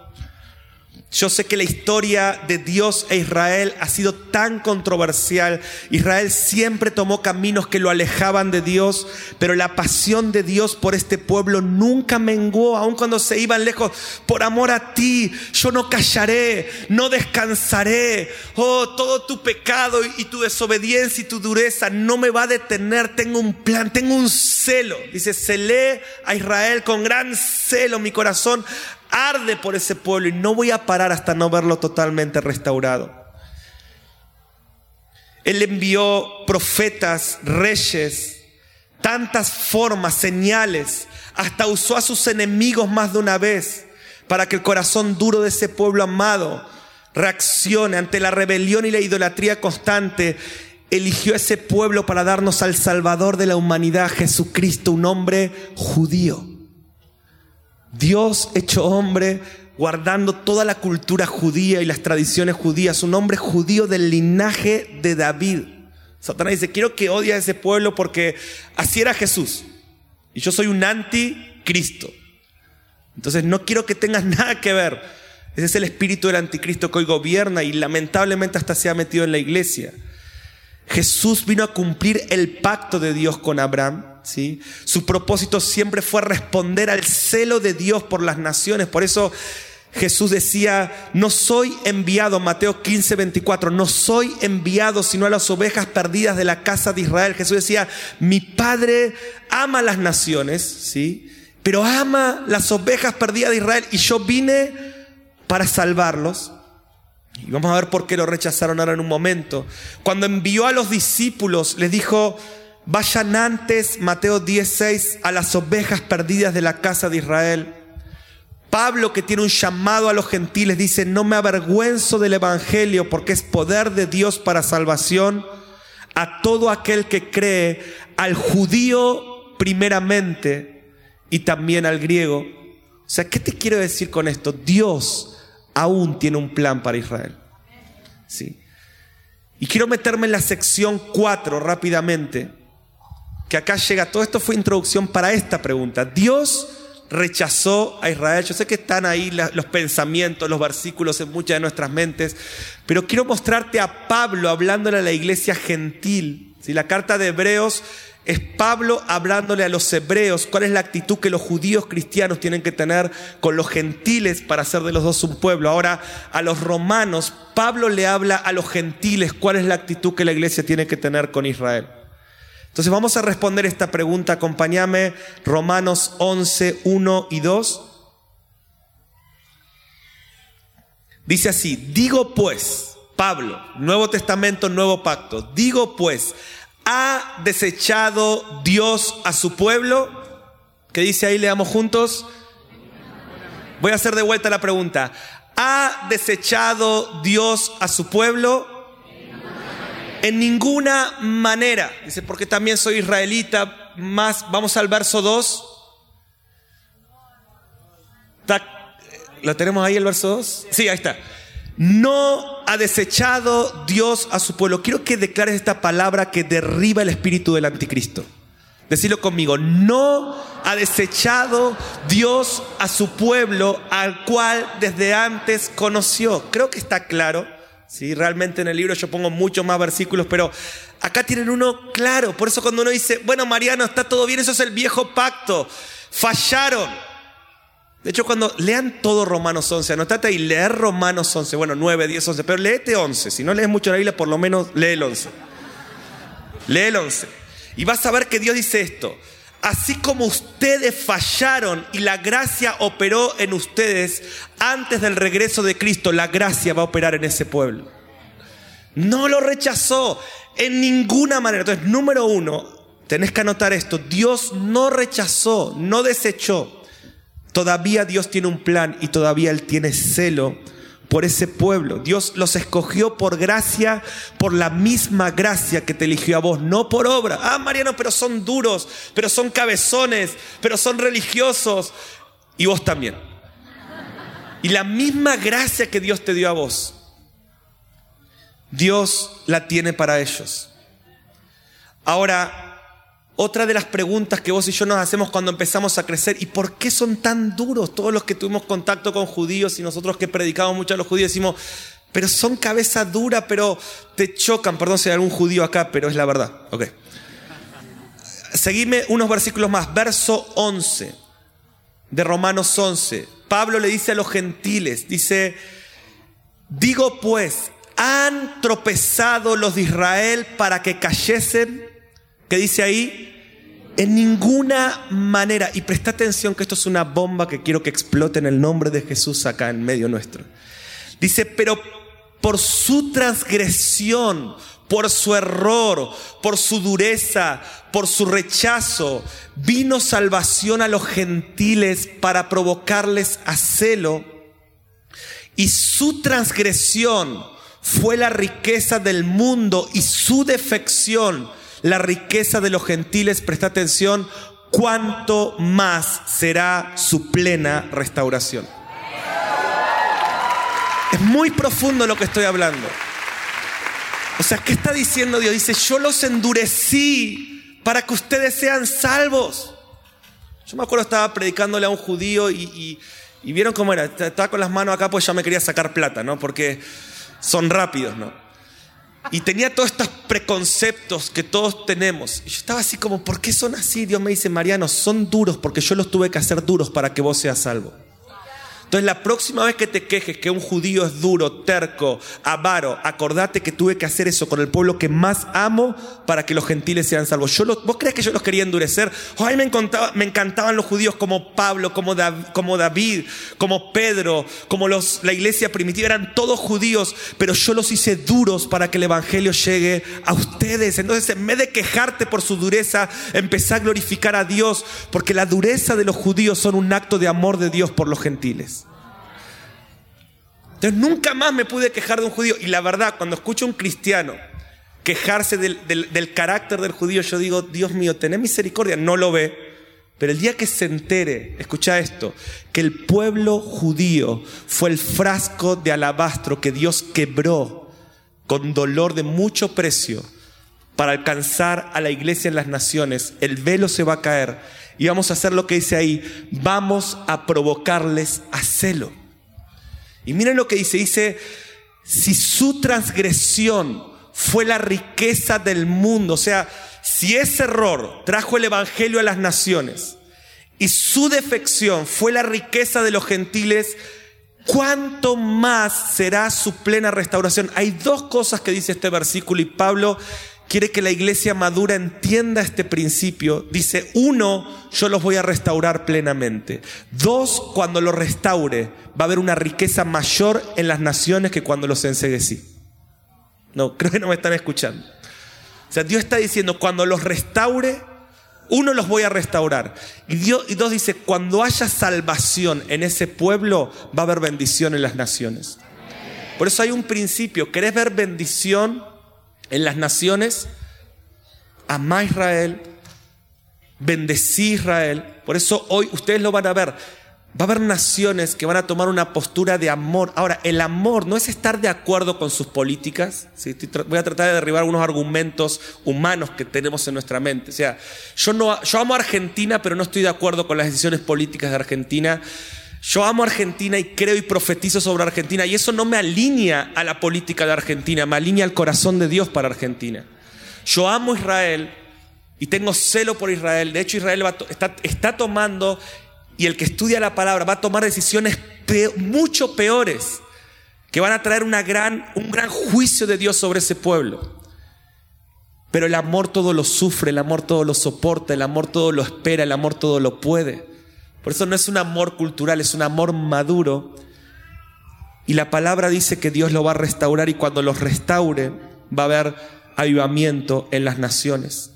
Yo sé que la historia de Dios e Israel ha sido tan controversial. Israel siempre tomó caminos que lo alejaban de Dios, pero la pasión de Dios por este pueblo nunca menguó, aun cuando se iban lejos. Por amor a ti, yo no callaré, no descansaré. Oh, todo tu pecado y tu desobediencia y tu dureza no me va a detener. Tengo un plan, tengo un celo. Dice, lee a Israel con gran celo mi corazón arde por ese pueblo y no voy a parar hasta no verlo totalmente restaurado. Él envió profetas, reyes, tantas formas, señales, hasta usó a sus enemigos más de una vez para que el corazón duro de ese pueblo amado reaccione ante la rebelión y la idolatría constante. Eligió a ese pueblo para darnos al Salvador de la humanidad, Jesucristo, un hombre judío. Dios hecho hombre, guardando toda la cultura judía y las tradiciones judías, un hombre judío del linaje de David. Satanás dice, quiero que odie a ese pueblo porque así era Jesús. Y yo soy un anticristo. Entonces no quiero que tengas nada que ver. Ese es el espíritu del anticristo que hoy gobierna y lamentablemente hasta se ha metido en la iglesia. Jesús vino a cumplir el pacto de Dios con Abraham su propósito siempre fue responder al celo de Dios por las naciones. Por eso Jesús decía, no soy enviado, Mateo 15, 24, no soy enviado sino a las ovejas perdidas de la casa de Israel. Jesús decía, mi Padre ama las naciones, ¿sí? Pero ama las ovejas perdidas de Israel y yo vine para salvarlos. Y vamos a ver por qué lo rechazaron ahora en un momento. Cuando envió a los discípulos, les dijo, Vayan antes, Mateo 16, a las ovejas perdidas de la casa de Israel. Pablo, que tiene un llamado a los gentiles, dice, no me avergüenzo del Evangelio porque es poder de Dios para salvación a todo aquel que cree, al judío primeramente y también al griego. O sea, ¿qué te quiero decir con esto? Dios aún tiene un plan para Israel. Sí. Y quiero meterme en la sección 4 rápidamente que acá llega, todo esto fue introducción para esta pregunta. Dios rechazó a Israel. Yo sé que están ahí los pensamientos, los versículos en muchas de nuestras mentes, pero quiero mostrarte a Pablo hablándole a la iglesia gentil. Si La carta de Hebreos es Pablo hablándole a los hebreos cuál es la actitud que los judíos cristianos tienen que tener con los gentiles para hacer de los dos un pueblo. Ahora a los romanos, Pablo le habla a los gentiles cuál es la actitud que la iglesia tiene que tener con Israel. Entonces vamos a responder esta pregunta. Acompáñame, Romanos 11, 1 y 2. Dice así, digo pues, Pablo, Nuevo Testamento, Nuevo Pacto, digo pues, ¿ha desechado Dios a su pueblo? ¿Qué dice ahí? Leamos juntos. Voy a hacer de vuelta la pregunta. ¿Ha desechado Dios a su pueblo? En ninguna manera. Dice, porque también soy israelita. Más, vamos al verso 2. ¿Lo tenemos ahí el verso 2? Sí, ahí está. No ha desechado Dios a su pueblo. Quiero que declares esta palabra que derriba el espíritu del anticristo. Decirlo conmigo. No ha desechado Dios a su pueblo al cual desde antes conoció. Creo que está claro. ¿Sí? Realmente en el libro yo pongo muchos más versículos, pero acá tienen uno claro. Por eso cuando uno dice, bueno, Mariano, está todo bien, eso es el viejo pacto. Fallaron. De hecho, cuando lean todo Romanos 11, anotate ahí, leer Romanos 11, bueno, 9, 10, 11, pero léete 11. Si no lees mucho la Biblia, por lo menos lee el 11. Lee el 11. Y vas a ver que Dios dice esto. Así como ustedes fallaron y la gracia operó en ustedes antes del regreso de Cristo, la gracia va a operar en ese pueblo. No lo rechazó en ninguna manera. Entonces, número uno, tenés que anotar esto. Dios no rechazó, no desechó. Todavía Dios tiene un plan y todavía Él tiene celo por ese pueblo. Dios los escogió por gracia, por la misma gracia que te eligió a vos, no por obra. Ah, Mariano, pero son duros, pero son cabezones, pero son religiosos. Y vos también. Y la misma gracia que Dios te dio a vos, Dios la tiene para ellos. Ahora, otra de las preguntas que vos y yo nos hacemos cuando empezamos a crecer, ¿y por qué son tan duros todos los que tuvimos contacto con judíos y nosotros que predicamos mucho a los judíos decimos, pero son cabeza dura, pero te chocan, perdón si hay algún judío acá, pero es la verdad. Ok. Seguime unos versículos más, verso 11 de Romanos 11. Pablo le dice a los gentiles, dice, digo pues, han tropezado los de Israel para que cayesen ¿Qué dice ahí? En ninguna manera. Y presta atención que esto es una bomba que quiero que explote en el nombre de Jesús acá en medio nuestro. Dice, pero por su transgresión, por su error, por su dureza, por su rechazo, vino salvación a los gentiles para provocarles a celo. Y su transgresión fue la riqueza del mundo y su defección la riqueza de los gentiles, presta atención, cuánto más será su plena restauración. Es muy profundo lo que estoy hablando. O sea, ¿qué está diciendo Dios? Dice, yo los endurecí para que ustedes sean salvos. Yo me acuerdo estaba predicándole a un judío y, y vieron cómo era. Estaba con las manos acá pues ya me quería sacar plata, ¿no? Porque son rápidos, ¿no? Y tenía todos estos preconceptos que todos tenemos. Y yo estaba así como, ¿por qué son así? Dios me dice, Mariano, son duros porque yo los tuve que hacer duros para que vos seas salvo. Entonces la próxima vez que te quejes que un judío es duro, terco, avaro, acordate que tuve que hacer eso con el pueblo que más amo para que los gentiles sean salvos. Yo ¿Vos crees que yo los quería endurecer? Ay, me, encantaba, me encantaban los judíos como Pablo, como, como David, como Pedro, como los, la iglesia primitiva. Eran todos judíos, pero yo los hice duros para que el evangelio llegue a ustedes. Entonces en vez de quejarte por su dureza, empecé a glorificar a Dios porque la dureza de los judíos son un acto de amor de Dios por los gentiles. Entonces nunca más me pude quejar de un judío. Y la verdad, cuando escucho a un cristiano quejarse del, carácter del judío, yo digo, Dios mío, tené misericordia. No lo ve. Pero el día que se entere, escucha esto, que el pueblo judío fue el frasco de alabastro que Dios quebró con dolor de mucho precio para alcanzar a la iglesia en las naciones, el velo se va a caer y vamos a hacer lo que dice ahí, vamos a provocarles a celo. Y miren lo que dice, dice, si su transgresión fue la riqueza del mundo, o sea, si ese error trajo el Evangelio a las naciones y su defección fue la riqueza de los gentiles, ¿cuánto más será su plena restauración? Hay dos cosas que dice este versículo y Pablo quiere que la iglesia madura entienda este principio. Dice, uno, yo los voy a restaurar plenamente. Dos, cuando los restaure, va a haber una riqueza mayor en las naciones que cuando los enseguecí. No, creo que no me están escuchando. O sea, Dios está diciendo, cuando los restaure, uno los voy a restaurar. Y, Dios, y dos dice, cuando haya salvación en ese pueblo, va a haber bendición en las naciones. Por eso hay un principio, ¿querés ver bendición? En las naciones, amá Israel, bendecí Israel. Por eso hoy ustedes lo van a ver. Va a haber naciones que van a tomar una postura de amor. Ahora, el amor no es estar de acuerdo con sus políticas. Voy a tratar de derribar algunos argumentos humanos que tenemos en nuestra mente. O sea, yo, no, yo amo a Argentina, pero no estoy de acuerdo con las decisiones políticas de Argentina. Yo amo Argentina y creo y profetizo sobre Argentina y eso no me alinea a la política de Argentina, me alinea al corazón de Dios para Argentina. Yo amo Israel y tengo celo por Israel. De hecho, Israel está, tomando, y el que estudia la palabra va a tomar decisiones mucho peores que van a traer un gran juicio de Dios sobre ese pueblo. Pero el amor todo lo sufre, el amor todo lo soporta, el amor todo lo espera, el amor todo lo puede. Por eso no es un amor cultural, es un amor maduro. Y la palabra dice que Dios lo va a restaurar y cuando los restaure va a haber avivamiento en las naciones.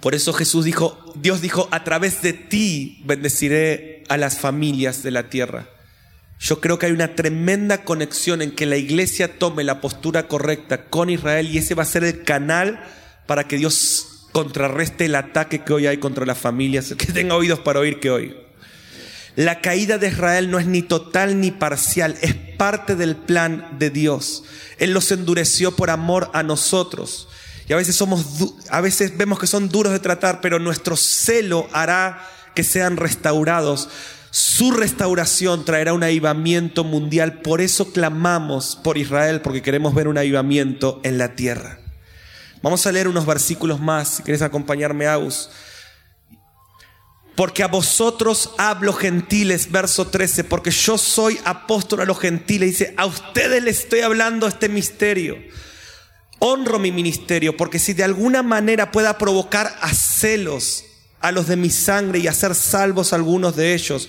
Por eso Jesús dijo, Dios dijo, a través de ti bendeciré a las familias de la tierra. Yo creo que hay una tremenda conexión en que la iglesia tome la postura correcta con Israel y ese va a ser el canal para que Dios contrarreste el ataque que hoy hay contra las familias. que tenga oídos para oír que hoy. La caída de Israel no es ni total ni parcial, es parte del plan de Dios. Él los endureció por amor a nosotros. Y a veces somos a veces vemos que son duros de tratar, pero nuestro celo hará que sean restaurados. Su restauración traerá un avivamiento mundial. Por eso clamamos por Israel, porque queremos ver un avivamiento en la tierra. Vamos a leer unos versículos más, si quieres acompañarme, Aus. Porque a vosotros hablo gentiles, verso 13, porque yo soy apóstol a los gentiles. Dice, a ustedes les estoy hablando este misterio. Honro mi ministerio, porque si de alguna manera pueda provocar a celos a los de mi sangre y hacer salvos a algunos de ellos.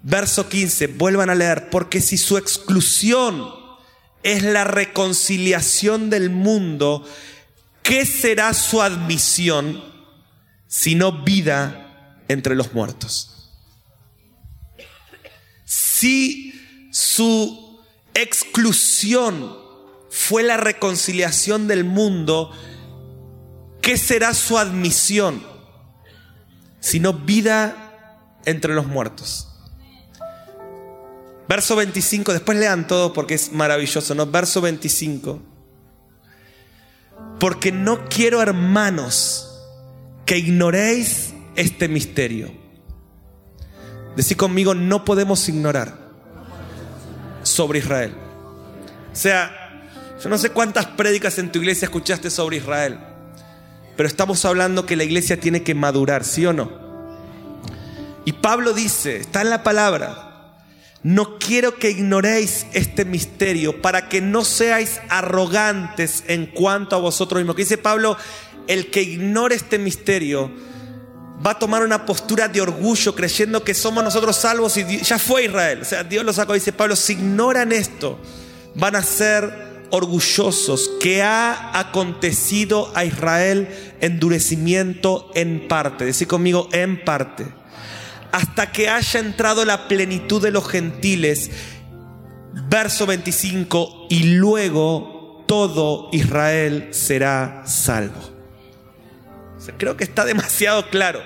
Verso 15, vuelvan a leer, porque si su exclusión es la reconciliación del mundo, ¿qué será su admisión sino vida entre los muertos. Si su exclusión fue la reconciliación del mundo, ¿qué será su admisión? Sino vida entre los muertos. Verso 25, después lean todo porque es maravilloso, ¿no? Verso 25. Porque no quiero, hermanos, que ignoréis este misterio. Decir conmigo, no podemos ignorar sobre Israel. O sea, yo no sé cuántas prédicas en tu iglesia escuchaste sobre Israel, pero estamos hablando que la iglesia tiene que madurar, ¿sí o no? Y Pablo dice, está en la palabra, no quiero que ignoréis este misterio para que no seáis arrogantes en cuanto a vosotros mismos. Que dice Pablo, el que ignore este misterio va a tomar una postura de orgullo creyendo que somos nosotros salvos y ya fue Israel. O sea, Dios lo sacó, dice Pablo, si ignoran esto, van a ser orgullosos que ha acontecido a Israel endurecimiento en parte. Decir conmigo, en parte. Hasta que haya entrado la plenitud de los gentiles. Verso 25, y luego todo Israel será salvo creo que está demasiado claro.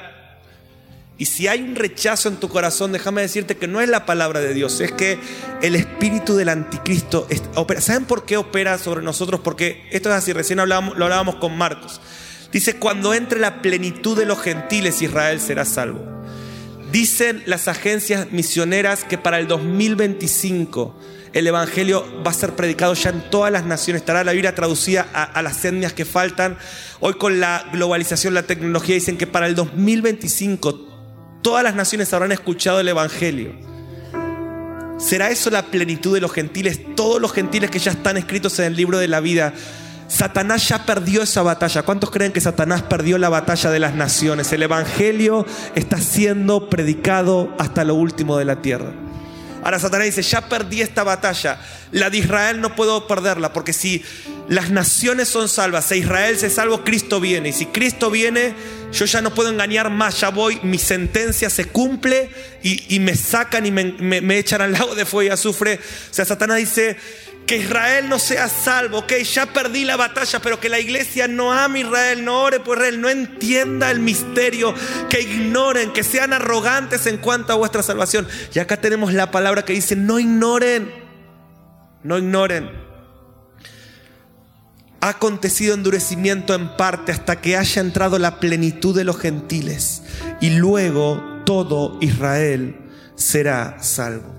Y si hay un rechazo en tu corazón, déjame decirte que no es la palabra de Dios, es que el espíritu del anticristo opera. ¿Saben por qué opera sobre nosotros? Porque esto es así, recién hablábamos, lo hablábamos con Marcos. Dice, cuando entre la plenitud de los gentiles, Israel será salvo. Dicen las agencias misioneras que para el 2025 el Evangelio va a ser predicado ya en todas las naciones. Estará la Biblia traducida a, las etnias que faltan. Hoy con la globalización, la tecnología, dicen que para el 2025 todas las naciones habrán escuchado el Evangelio. ¿Será eso la plenitud de los gentiles? Todos los gentiles que ya están escritos en el libro de la vida. Satanás ya perdió esa batalla. ¿Cuántos creen que Satanás perdió la batalla de las naciones? El Evangelio está siendo predicado hasta lo último de la tierra. Ahora Satanás dice, ya perdí esta batalla, la de Israel no puedo perderla, porque si las naciones son salvas, e Israel se salvo, Cristo viene. Y si Cristo viene, yo ya no puedo engañar más, ya voy, mi sentencia se cumple y, me sacan y me, me echan al lago de fuego y azufre. O sea, Satanás dice, que Israel no sea salvo, ok, ya perdí la batalla, pero que la iglesia no ame a Israel, no ore por Israel, no entienda el misterio, que ignoren, que sean arrogantes en cuanto a vuestra salvación. Y acá tenemos la palabra que dice, no ignoren, no ignoren. Ha acontecido endurecimiento en parte hasta que haya entrado la plenitud de los gentiles y luego todo Israel será salvo.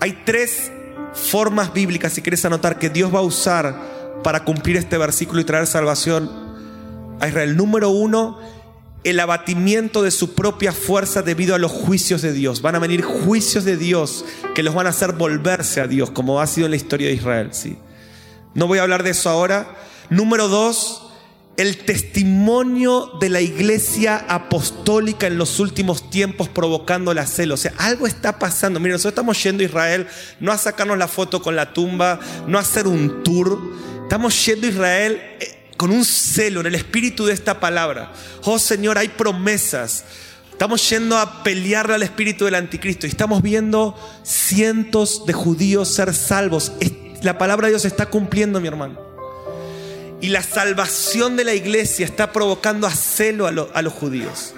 Hay tres formas bíblicas, si quieres anotar, que Dios va a usar para cumplir este versículo y traer salvación a Israel. Número uno, el abatimiento de su propia fuerza debido a los juicios de Dios. Van a venir juicios de Dios que los van a hacer volverse a Dios, como ha sido en la historia de Israel. ¿sí? No voy a hablar de eso ahora. Número dos, el testimonio de la iglesia apostólica en los últimos tiempos provocando la celo. O sea, algo está pasando. Miren, nosotros estamos yendo a Israel, no a sacarnos la foto con la tumba, no a hacer un tour. Estamos yendo a Israel eh, con un celo en el espíritu de esta palabra. Oh Señor, hay promesas. Estamos yendo a pelearle al espíritu del anticristo y estamos viendo cientos de judíos ser salvos. La palabra de Dios está cumpliendo, mi hermano. Y la salvación de la iglesia está provocando a celo a, los judíos.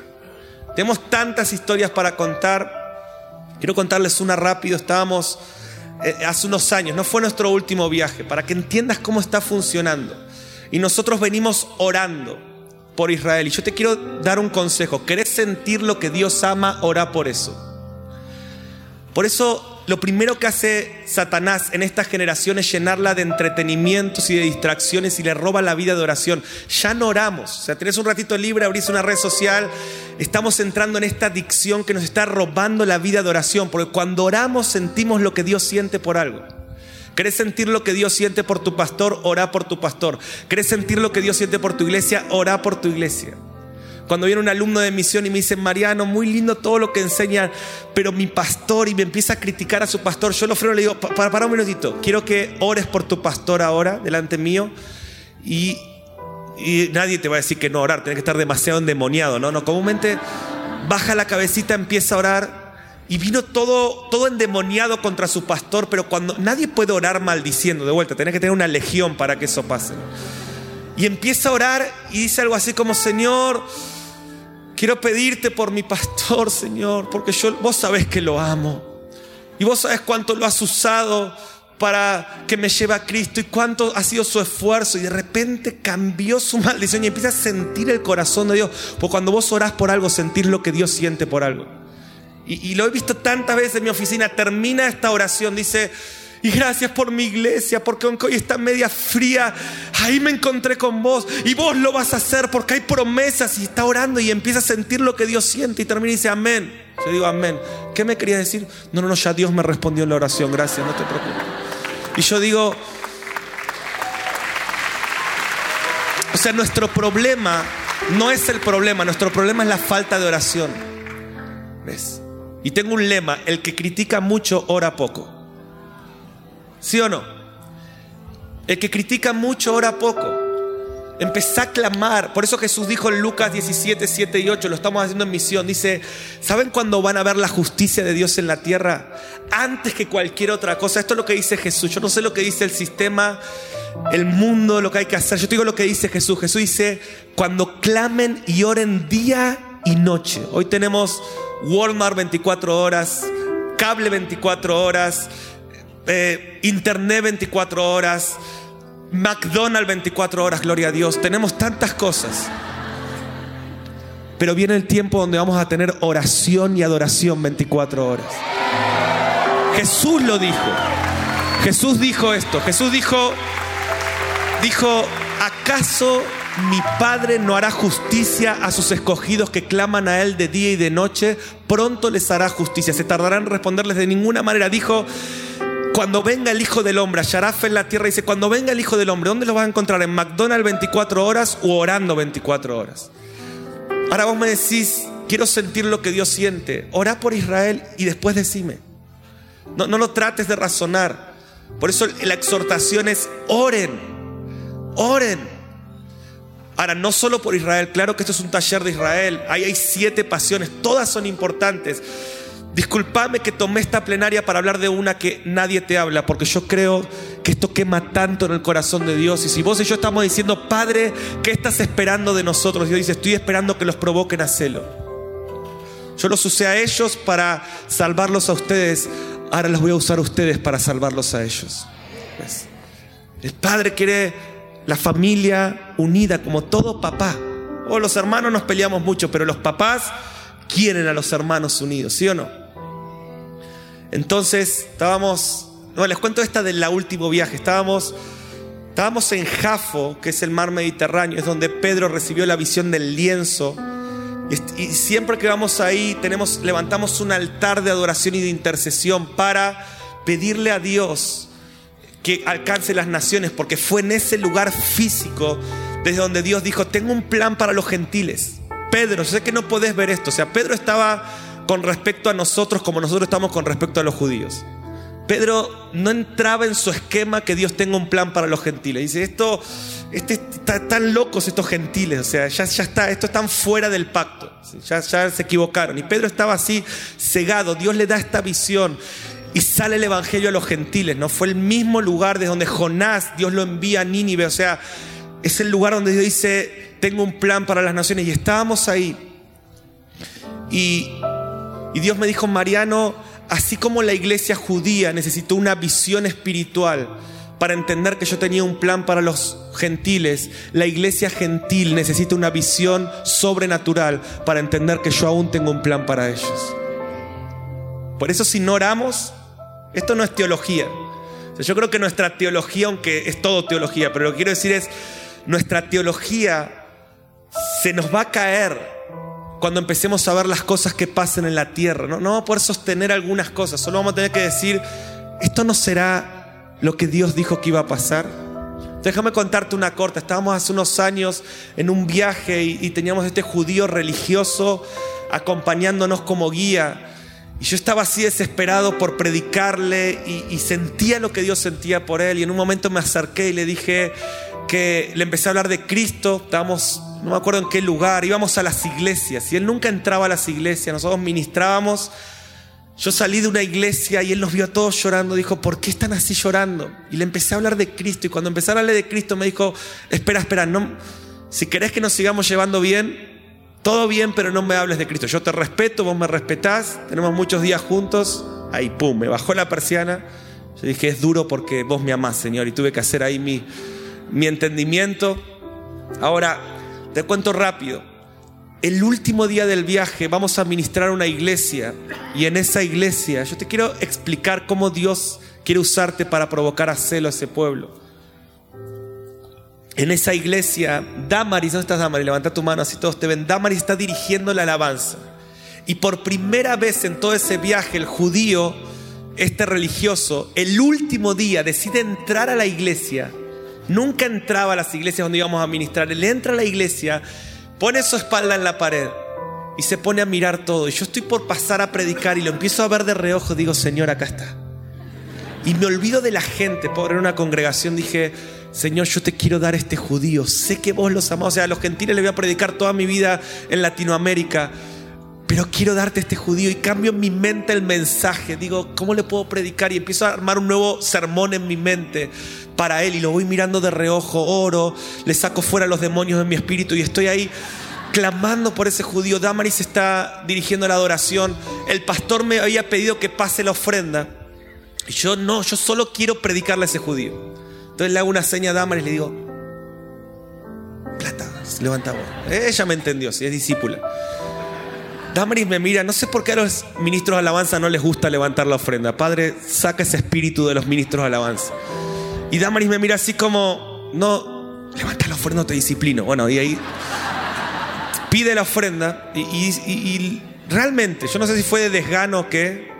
Tenemos tantas historias para contar. Quiero contarles una rápido. Estábamos eh, hace unos años, no fue nuestro último viaje, para que entiendas cómo está funcionando. Y nosotros venimos orando por Israel. Y yo te quiero dar un consejo. ¿Querés sentir lo que Dios ama? Ora por eso. Por eso lo primero que hace Satanás en esta generación es llenarla de entretenimientos y de distracciones y le roba la vida de oración. Ya no oramos. O sea, tenés un ratito libre, abrís una red social. Estamos entrando en esta adicción que nos está robando la vida de oración. Porque cuando oramos sentimos lo que Dios siente por algo. ¿Querés sentir lo que Dios siente por tu pastor? Orá por tu pastor. ¿Querés sentir lo que Dios siente por tu iglesia? Orá por tu iglesia. Cuando viene un alumno de misión y me dice, Mariano, muy lindo todo lo que enseña, pero mi pastor y me empieza a criticar a su pastor, yo lo freno y le digo, para, para un minutito, quiero que ores por tu pastor ahora, delante mío, y, nadie te va a decir que no orar, tienes que estar demasiado endemoniado, ¿no? No, comúnmente baja la cabecita, empieza a orar. Y vino todo, todo endemoniado contra su pastor, pero cuando nadie puede orar maldiciendo, de vuelta, tenés que tener una legión para que eso pase. Y empieza a orar y dice algo así como, Señor, Quiero pedirte por mi pastor, Señor, porque yo, vos sabés que lo amo. Y vos sabés cuánto lo has usado para que me lleve a Cristo y cuánto ha sido su esfuerzo. Y de repente cambió su maldición y empieza a sentir el corazón de Dios. Porque cuando vos orás por algo, sentís lo que Dios siente por algo. Y, y lo he visto tantas veces en mi oficina. Termina esta oración, dice y gracias por mi iglesia, porque aunque hoy está media fría, ahí me encontré con vos. Y vos lo vas a hacer porque hay promesas. Y está orando y empieza a sentir lo que Dios siente. Y termina y dice amén. Yo digo amén. ¿Qué me quería decir? No, no, no, ya Dios me respondió en la oración. Gracias, no te preocupes. Y yo digo, o sea, nuestro problema no es el problema, nuestro problema es la falta de oración. ¿Ves? Y tengo un lema, el que critica mucho, ora poco. ¿Sí o no? El que critica mucho ora poco. Empezá a clamar. Por eso Jesús dijo en Lucas 17, 7 y 8, lo estamos haciendo en misión. Dice, ¿saben cuándo van a ver la justicia de Dios en la tierra? Antes que cualquier otra cosa. Esto es lo que dice Jesús. Yo no sé lo que dice el sistema, el mundo, lo que hay que hacer. Yo te digo lo que dice Jesús. Jesús dice, cuando clamen y oren día y noche. Hoy tenemos Walmart 24 horas, cable 24 horas eh, internet 24 horas, McDonald's 24 horas, gloria a Dios. Tenemos tantas cosas. Pero viene el tiempo donde vamos a tener oración y adoración 24 horas. Jesús lo dijo. Jesús dijo esto. Jesús dijo, dijo, ¿acaso mi Padre no hará justicia a sus escogidos que claman a Él de día y de noche? Pronto les hará justicia. Se tardarán en responderles de ninguna manera. Dijo, cuando venga el Hijo del Hombre, fe en la tierra, dice, cuando venga el Hijo del Hombre, ¿dónde lo vas a encontrar? ¿En McDonald's 24 horas o orando 24 horas? Ahora vos me decís, quiero sentir lo que Dios siente. Orá por Israel y después decime. No, no lo trates de razonar. Por eso la exhortación es oren, oren. Ahora, no solo por Israel, claro que esto es un taller de Israel. Ahí hay siete pasiones, todas son importantes. Disculpame que tomé esta plenaria para hablar de una que nadie te habla, porque yo creo que esto quema tanto en el corazón de Dios. Y si vos y yo estamos diciendo, Padre, ¿qué estás esperando de nosotros? Dios dice, estoy esperando que los provoquen a celo. Yo los usé a ellos para salvarlos a ustedes, ahora los voy a usar a ustedes para salvarlos a ellos. El Padre quiere la familia unida como todo papá. O oh, los hermanos nos peleamos mucho, pero los papás quieren a los hermanos unidos, ¿sí o no? Entonces estábamos, no, les cuento esta del último viaje, estábamos, estábamos en Jafo, que es el mar Mediterráneo, es donde Pedro recibió la visión del lienzo. Y, siempre que vamos ahí, tenemos, levantamos un altar de adoración y de intercesión para pedirle a Dios que alcance las naciones, porque fue en ese lugar físico desde donde Dios dijo, tengo un plan para los gentiles. Pedro, yo sé que no podés ver esto, o sea, Pedro estaba con respecto a nosotros como nosotros estamos con respecto a los judíos. Pedro no entraba en su esquema que Dios tenga un plan para los gentiles. Dice, esto, este, está locos estos gentiles, o sea, ya, ya está, esto están fuera del pacto, ya, ya se equivocaron. Y Pedro estaba así cegado, Dios le da esta visión y sale el evangelio a los gentiles, ¿no? Fue el mismo lugar desde donde Jonás, Dios lo envía a Nínive, o sea, es el lugar donde Dios dice, tengo un plan para las naciones y estábamos ahí. Y, y Dios me dijo, Mariano, así como la iglesia judía necesitó una visión espiritual para entender que yo tenía un plan para los gentiles, la iglesia gentil necesita una visión sobrenatural para entender que yo aún tengo un plan para ellos. Por eso si no oramos, esto no es teología. yo creo que nuestra teología, aunque es todo teología, pero lo que quiero decir es, nuestra teología se nos va a caer cuando empecemos a ver las cosas que pasan en la tierra. No, no vamos a poder sostener algunas cosas, solo vamos a tener que decir, esto no será lo que Dios dijo que iba a pasar. Déjame contarte una corta. Estábamos hace unos años en un viaje y, teníamos este judío religioso acompañándonos como guía. Y yo estaba así desesperado por predicarle y, sentía lo que Dios sentía por él. Y en un momento me acerqué y le dije que le empecé a hablar de Cristo. Estábamos no me acuerdo en qué lugar, íbamos a las iglesias y él nunca entraba a las iglesias, nosotros ministrábamos. Yo salí de una iglesia y él nos vio a todos llorando, dijo, ¿por qué están así llorando? Y le empecé a hablar de Cristo y cuando empecé a hablarle de Cristo me dijo, espera, espera, no, si querés que nos sigamos llevando bien, todo bien, pero no me hables de Cristo. Yo te respeto, vos me respetás, tenemos muchos días juntos. Ahí, pum, me bajó la persiana. Yo dije, es duro porque vos me amás, Señor, y tuve que hacer ahí mi, mi entendimiento. Ahora, te cuento rápido. El último día del viaje vamos a ministrar una iglesia y en esa iglesia yo te quiero explicar cómo Dios quiere usarte para provocar a celo a ese pueblo. En esa iglesia, Damaris, ¿dónde estás Damaris? Levanta tu mano así todos te ven. Damaris está dirigiendo la alabanza. Y por primera vez en todo ese viaje, el judío, este religioso, el último día decide entrar a la iglesia Nunca entraba a las iglesias donde íbamos a ministrar. Él entra a la iglesia, pone su espalda en la pared y se pone a mirar todo. Y yo estoy por pasar a predicar y lo empiezo a ver de reojo. Digo, Señor, acá está. Y me olvido de la gente. Por en una congregación dije, Señor, yo te quiero dar este judío. Sé que vos los amás. O sea, a los gentiles le voy a predicar toda mi vida en Latinoamérica. Pero quiero darte este judío y cambio en mi mente el mensaje. Digo, ¿cómo le puedo predicar? Y empiezo a armar un nuevo sermón en mi mente para Él y lo voy mirando de reojo, oro, le saco fuera los demonios de mi espíritu y estoy ahí clamando por ese judío. Damaris está dirigiendo la adoración. El pastor me había pedido que pase la ofrenda. Y yo no, yo solo quiero predicarle a ese judío. Entonces le hago una seña a Damaris y le digo, plata, levanta Ella me entendió, si es discípula. Damaris me mira, no sé por qué a los ministros de alabanza no les gusta levantar la ofrenda. Padre, saca ese espíritu de los ministros de alabanza. Y Damaris me mira así como, no, levanta la ofrenda, no te disciplino. Bueno, y ahí pide la ofrenda y, realmente, yo no sé si fue de desgano o qué,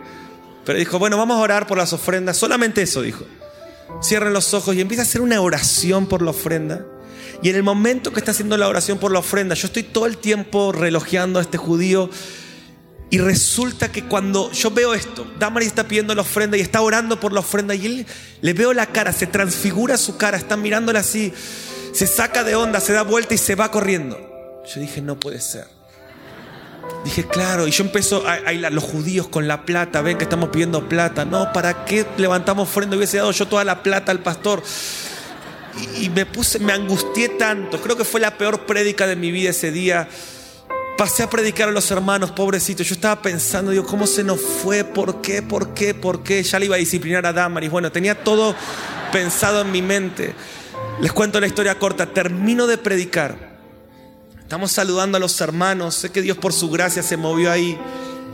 pero dijo, bueno, vamos a orar por las ofrendas. Solamente eso dijo. Cierren los ojos y empieza a hacer una oración por la ofrenda. Y en el momento que está haciendo la oración por la ofrenda, yo estoy todo el tiempo relojeando a este judío y resulta que cuando yo veo esto, Damaris está pidiendo la ofrenda y está orando por la ofrenda y él le veo la cara, se transfigura su cara, está mirándola así, se saca de onda, se da vuelta y se va corriendo. Yo dije, no puede ser. Dije, claro, y yo empezó a, los judíos con la plata, ven que estamos pidiendo plata. No, ¿para qué levantamos ofrenda? Hubiese dado yo toda la plata al pastor. Y, me puse, me angustié tanto. Creo que fue la peor prédica de mi vida ese día pasé a predicar a los hermanos, pobrecitos. Yo estaba pensando, digo, ¿cómo se nos fue? ¿Por qué? ¿Por qué? ¿Por qué? Ya le iba a disciplinar a Damaris. Bueno, tenía todo pensado en mi mente. Les cuento la historia corta. Termino de predicar. Estamos saludando a los hermanos. Sé que Dios por su gracia se movió ahí.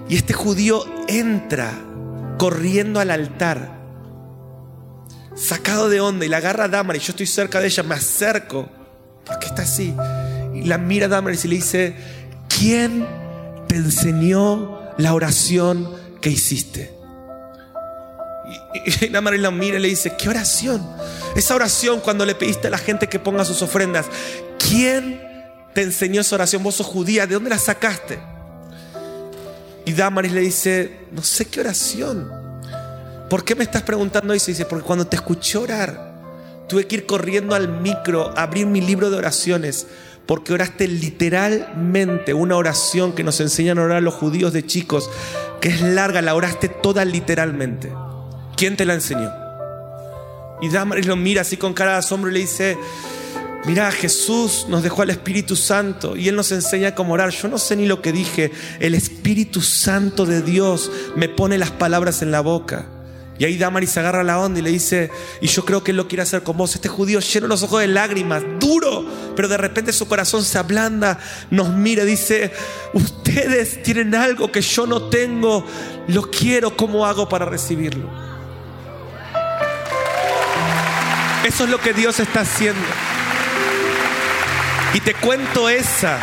Y este judío entra corriendo al altar. Sacado de onda y la agarra a Damaris. Yo estoy cerca de ella, me acerco. ¿Por qué está así? Y la mira a Damaris y le dice, ¿quién te enseñó la oración que hiciste? Y, y Damaris lo mira y le dice, ¿qué oración? Esa oración cuando le pediste a la gente que ponga sus ofrendas. ¿Quién te enseñó esa oración? Vos sos judía, ¿de dónde la sacaste? Y Damaris le dice, no sé qué oración. ¿Por qué me estás preguntando eso? Dice, porque cuando te escuché orar, tuve que ir corriendo al micro, abrir mi libro de oraciones, porque oraste literalmente una oración que nos enseñan a orar los judíos de chicos, que es larga, la oraste toda literalmente. ¿Quién te la enseñó? Y Damaris lo mira así con cara de asombro y le dice, Mira, Jesús nos dejó al Espíritu Santo y Él nos enseña cómo orar. Yo no sé ni lo que dije. El Espíritu Santo de Dios me pone las palabras en la boca. Y ahí Damaris agarra la onda y le dice, y yo creo que Él lo quiere hacer con vos. Este judío lleno los ojos de lágrimas, duro, pero de repente su corazón se ablanda, nos mira dice, ustedes tienen algo que yo no tengo, lo quiero, ¿cómo hago para recibirlo? Eso es lo que Dios está haciendo. Y te cuento esa.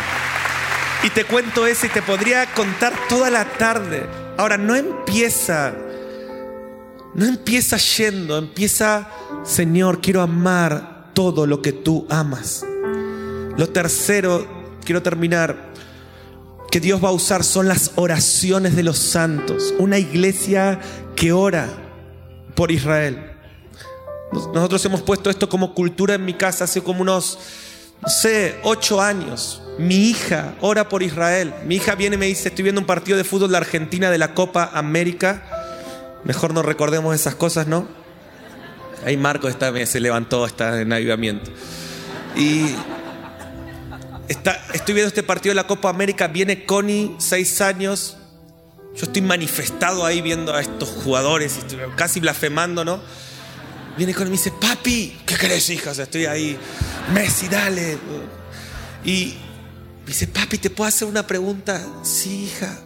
Y te cuento esa y te podría contar toda la tarde. Ahora, no empieza. No empieza yendo, empieza, Señor, quiero amar todo lo que tú amas. Lo tercero, quiero terminar, que Dios va a usar son las oraciones de los santos. Una iglesia que ora por Israel. Nosotros hemos puesto esto como cultura en mi casa hace como unos no sé, ocho años. Mi hija ora por Israel. Mi hija viene y me dice, estoy viendo un partido de fútbol de Argentina de la Copa América. Mejor no recordemos esas cosas, ¿no? Ahí Marco está, se levantó, está en avivamiento. Y está, estoy viendo este partido de la Copa América. Viene Connie, seis años. Yo estoy manifestado ahí viendo a estos jugadores, casi blasfemando, ¿no? Viene Connie y me dice, papi, ¿qué querés, hija? O sea, estoy ahí Messi, dale. Y dice, papi, ¿te puedo hacer una pregunta? Sí, hija.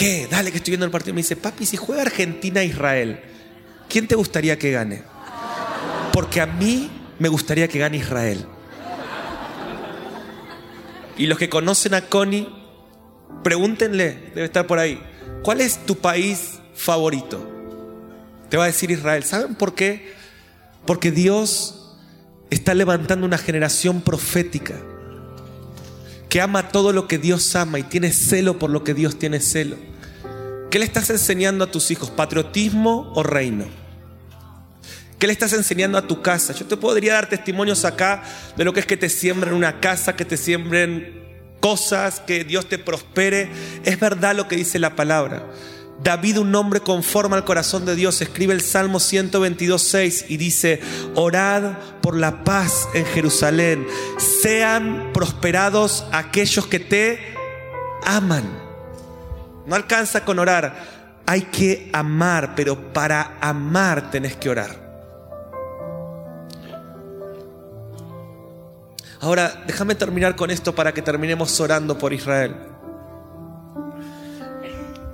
¿Qué? Dale, que estoy viendo el partido. Me dice, papi, si juega Argentina-Israel, ¿quién te gustaría que gane? Porque a mí me gustaría que gane Israel. Y los que conocen a Connie, pregúntenle, debe estar por ahí, ¿cuál es tu país favorito? Te va a decir Israel. ¿Saben por qué? Porque Dios está levantando una generación profética que ama todo lo que Dios ama y tiene celo por lo que Dios tiene celo. ¿Qué le estás enseñando a tus hijos? ¿Patriotismo o reino? ¿Qué le estás enseñando a tu casa? Yo te podría dar testimonios acá de lo que es que te siembren una casa, que te siembren cosas, que Dios te prospere. Es verdad lo que dice la palabra. David, un hombre conforme al corazón de Dios, escribe el Salmo 122, 6 y dice, orad por la paz en Jerusalén, sean prosperados aquellos que te aman. No alcanza con orar, hay que amar, pero para amar tenés que orar. Ahora, déjame terminar con esto para que terminemos orando por Israel.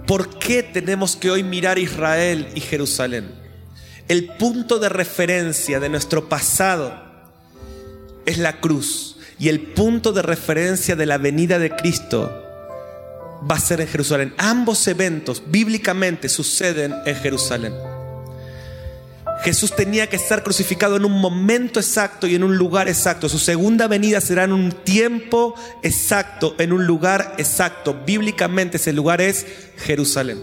¿Por qué tenemos que hoy mirar Israel y Jerusalén? El punto de referencia de nuestro pasado es la cruz y el punto de referencia de la venida de Cristo va a ser en Jerusalén. Ambos eventos bíblicamente suceden en Jerusalén. Jesús tenía que estar crucificado en un momento exacto y en un lugar exacto. Su segunda venida será en un tiempo exacto, en un lugar exacto. Bíblicamente ese lugar es Jerusalén.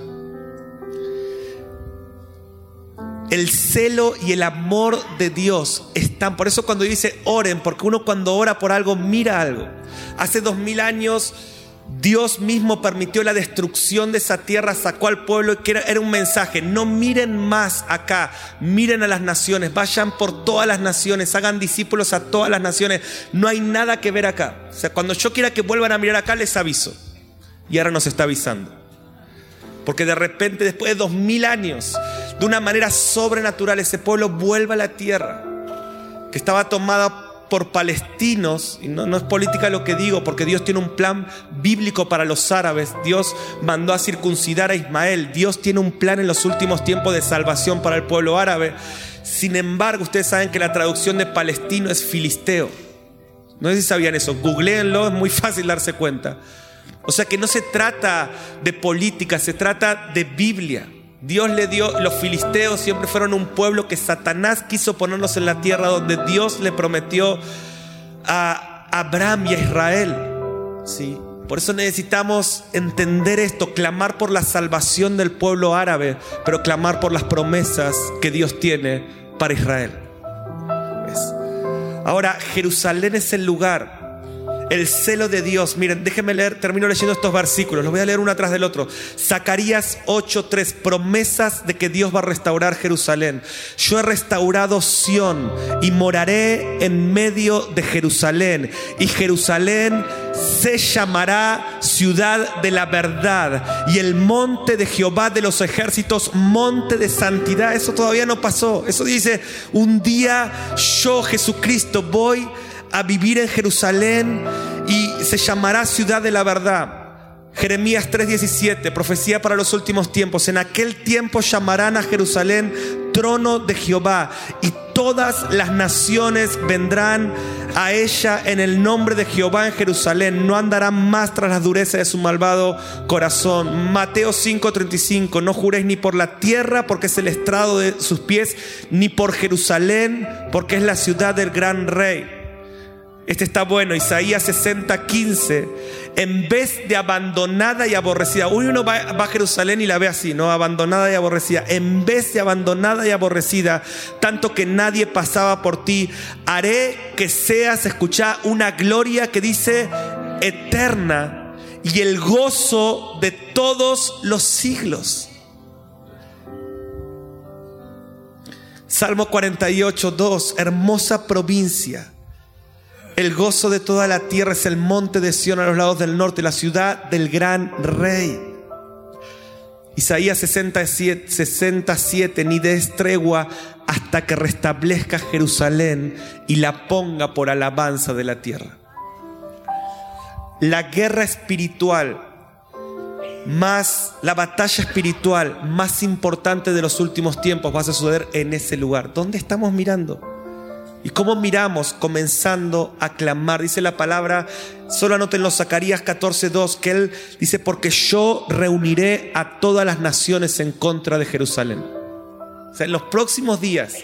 El celo y el amor de Dios están. Por eso cuando dice oren, porque uno cuando ora por algo mira algo. Hace dos mil años Dios mismo permitió la destrucción de esa tierra, sacó al pueblo, que era, un mensaje, no miren más acá, miren a las naciones, vayan por todas las naciones, hagan discípulos a todas las naciones, no hay nada que ver acá. O sea, cuando yo quiera que vuelvan a mirar acá, les aviso. Y ahora nos está avisando. Porque de repente, después de dos mil años, de una manera sobrenatural, ese pueblo vuelve a la tierra que estaba tomada por palestinos, y no, no, es política lo que digo, porque Dios tiene un plan bíblico para los árabes, Dios mandó a circuncidar a Ismael, Dios tiene un plan en los últimos tiempos de salvación para el pueblo árabe. Sin embargo, ustedes saben que la traducción de palestino es filisteo. No sé si sabían eso, googleenlo, es muy fácil darse cuenta. O sea que no se trata de política, se trata de Biblia. Dios le dio, los filisteos siempre fueron un pueblo que Satanás quiso ponernos en la tierra donde Dios le prometió a Abraham y a Israel. ¿sí? Por eso necesitamos entender esto, clamar por la salvación del pueblo árabe, pero clamar por las promesas que Dios tiene para Israel. Ahora, Jerusalén es el lugar el celo de Dios. Miren, déjenme leer, termino leyendo estos versículos, los voy a leer uno atrás del otro. Zacarías 8:3, promesas de que Dios va a restaurar Jerusalén. Yo he restaurado Sión y moraré en medio de Jerusalén. Y Jerusalén se llamará ciudad de la verdad. Y el monte de Jehová de los ejércitos, monte de santidad. Eso todavía no pasó. Eso dice, un día yo, Jesucristo, voy a vivir en Jerusalén y se llamará ciudad de la verdad. Jeremías 3:17, profecía para los últimos tiempos. En aquel tiempo llamarán a Jerusalén trono de Jehová y todas las naciones vendrán a ella en el nombre de Jehová en Jerusalén. No andarán más tras la dureza de su malvado corazón. Mateo 5:35, no juréis ni por la tierra porque es el estrado de sus pies, ni por Jerusalén porque es la ciudad del gran rey. Este está bueno, Isaías 60, 15. En vez de abandonada y aborrecida. Uno va, a Jerusalén y la ve así, ¿no? Abandonada y aborrecida. En vez de abandonada y aborrecida, tanto que nadie pasaba por ti, haré que seas, escucha, una gloria que dice eterna y el gozo de todos los siglos. Salmo 48, 2. Hermosa provincia el gozo de toda la tierra es el monte de Sión a los lados del norte, la ciudad del gran rey. Isaías 67, 67 ni des tregua hasta que restablezca Jerusalén y la ponga por alabanza de la tierra. La guerra espiritual, más la batalla espiritual más importante de los últimos tiempos va a suceder en ese lugar. ¿Dónde estamos mirando? ¿Y cómo miramos comenzando a clamar? Dice la palabra, solo anoten los Zacarías 14:2, que él dice, porque yo reuniré a todas las naciones en contra de Jerusalén. O sea, en los próximos días,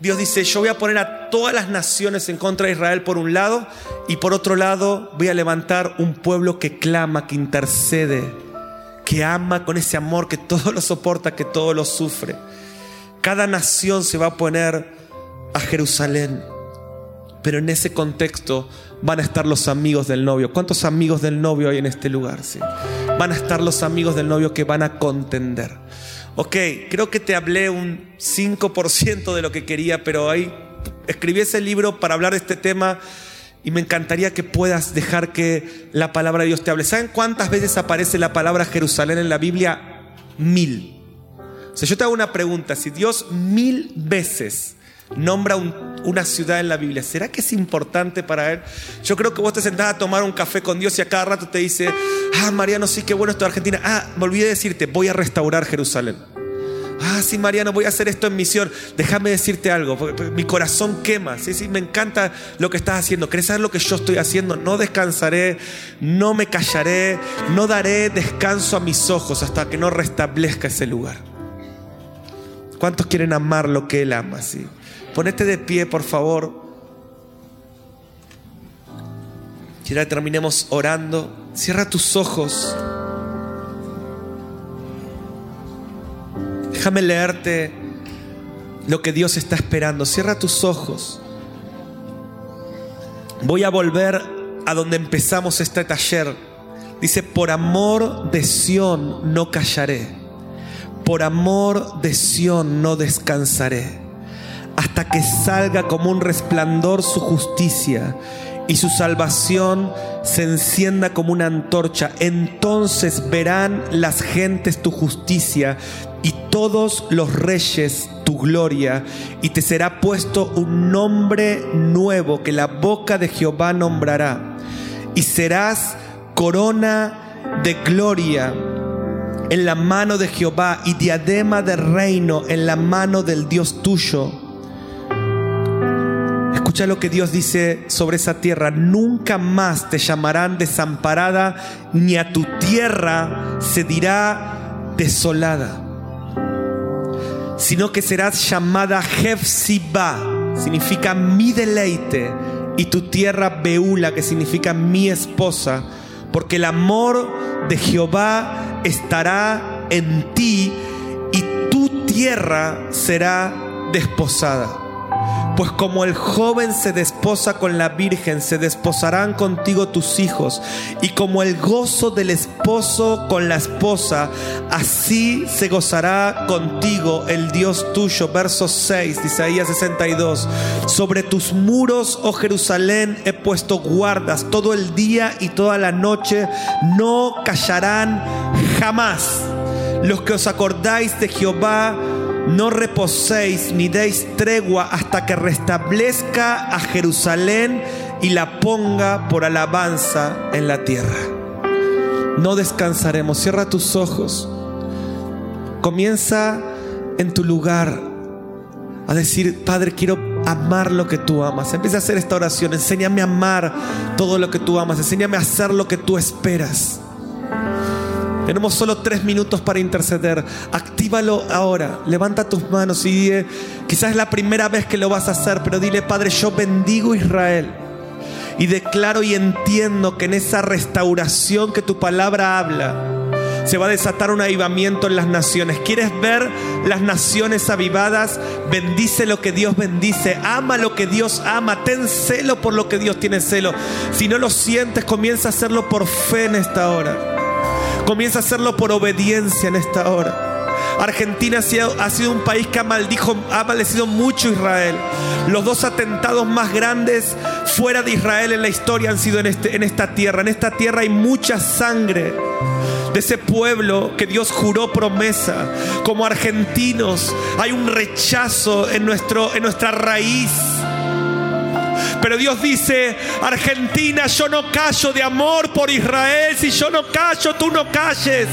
Dios dice, yo voy a poner a todas las naciones en contra de Israel por un lado, y por otro lado voy a levantar un pueblo que clama, que intercede, que ama con ese amor, que todo lo soporta, que todo lo sufre. Cada nación se va a poner a Jerusalén. Pero en ese contexto van a estar los amigos del novio. ¿Cuántos amigos del novio hay en este lugar? Sí? Van a estar los amigos del novio que van a contender. Ok, creo que te hablé un 5% de lo que quería, pero ahí escribí ese libro para hablar de este tema y me encantaría que puedas dejar que la palabra de Dios te hable. ¿Saben cuántas veces aparece la palabra Jerusalén en la Biblia? Mil. O sea, yo te hago una pregunta. Si Dios mil veces nombra una ciudad en la Biblia. ¿Será que es importante para él? Yo creo que vos te sentás a tomar un café con Dios y a cada rato te dice, ah, Mariano, sí, qué bueno esto de Argentina. Ah, me olvidé de decirte, voy a restaurar Jerusalén. Ah, sí, Mariano, voy a hacer esto en misión. Déjame decirte algo, mi corazón quema. Sí, sí, me encanta lo que estás haciendo. ¿Querés saber lo que yo estoy haciendo? No descansaré, no me callaré, no daré descanso a mis ojos hasta que no restablezca ese lugar. ¿Cuántos quieren amar lo que Él ama? Sí. Ponete de pie, por favor. Quiero que terminemos orando. Cierra tus ojos. Déjame leerte lo que Dios está esperando. Cierra tus ojos. Voy a volver a donde empezamos este taller. Dice, por amor de Sión no callaré. Por amor de Sión no descansaré hasta que salga como un resplandor su justicia y su salvación se encienda como una antorcha. Entonces verán las gentes tu justicia y todos los reyes tu gloria, y te será puesto un nombre nuevo que la boca de Jehová nombrará, y serás corona de gloria en la mano de Jehová y diadema de reino en la mano del Dios tuyo Escucha lo que Dios dice sobre esa tierra. Nunca más te llamarán desamparada, ni a tu tierra se dirá desolada. sino que serás llamada Jefsiba, significa mi deleite, y tu tierra Beula, que significa mi esposa, porque el amor de Jehová estará en ti y tu tierra será desposada. Pues como el joven se desposa con la virgen, se desposarán contigo tus hijos. Y como el gozo del esposo con la esposa, así se gozará contigo el Dios tuyo. Verso 6 Isaías 62. Sobre tus muros, oh Jerusalén, he puesto guardas todo el día y toda la noche. No callarán jamás. Los que os acordáis de Jehová, no reposéis ni deis tregua hasta que restablezca a Jerusalén y la ponga por alabanza en la tierra. No descansaremos. Cierra tus ojos. Comienza en tu lugar a decir, Padre, quiero amar lo que tú amas. Empieza a hacer esta oración. Enséñame a amar todo lo que tú amas. Enséñame a hacer lo que tú esperas. Tenemos solo tres minutos para interceder. Actívalo ahora. Levanta tus manos y dile, quizás es la primera vez que lo vas a hacer, pero dile, Padre, yo bendigo Israel. Y declaro y entiendo que en esa restauración que tu palabra habla, se va a desatar un avivamiento en las naciones. ¿Quieres ver las naciones avivadas? Bendice lo que Dios bendice. Ama lo que Dios ama. Ten celo por lo que Dios tiene celo. Si no lo sientes, comienza a hacerlo por fe en esta hora. Comienza a hacerlo por obediencia en esta hora. Argentina ha sido un país que ha, maldijo, ha maldecido mucho Israel. Los dos atentados más grandes fuera de Israel en la historia han sido en, este, en esta tierra. En esta tierra hay mucha sangre de ese pueblo que Dios juró promesa. Como argentinos hay un rechazo en, nuestro, en nuestra raíz pero Dios dice, Argentina, yo no callo de amor por Israel. Si yo no callo, tú no calles.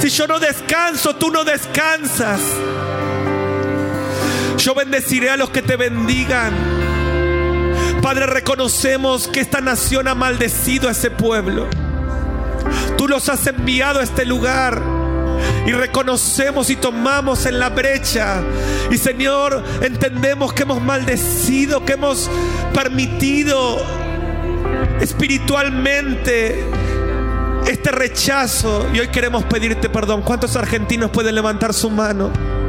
Si yo no descanso, tú no descansas. Yo bendeciré a los que te bendigan. Padre, reconocemos que esta nación ha maldecido a ese pueblo. Tú los has enviado a este lugar y reconocemos y tomamos en la brecha. Y Señor, entendemos que hemos maldecido, que hemos permitido espiritualmente este rechazo. Y hoy queremos pedirte perdón. ¿Cuántos argentinos pueden levantar su mano?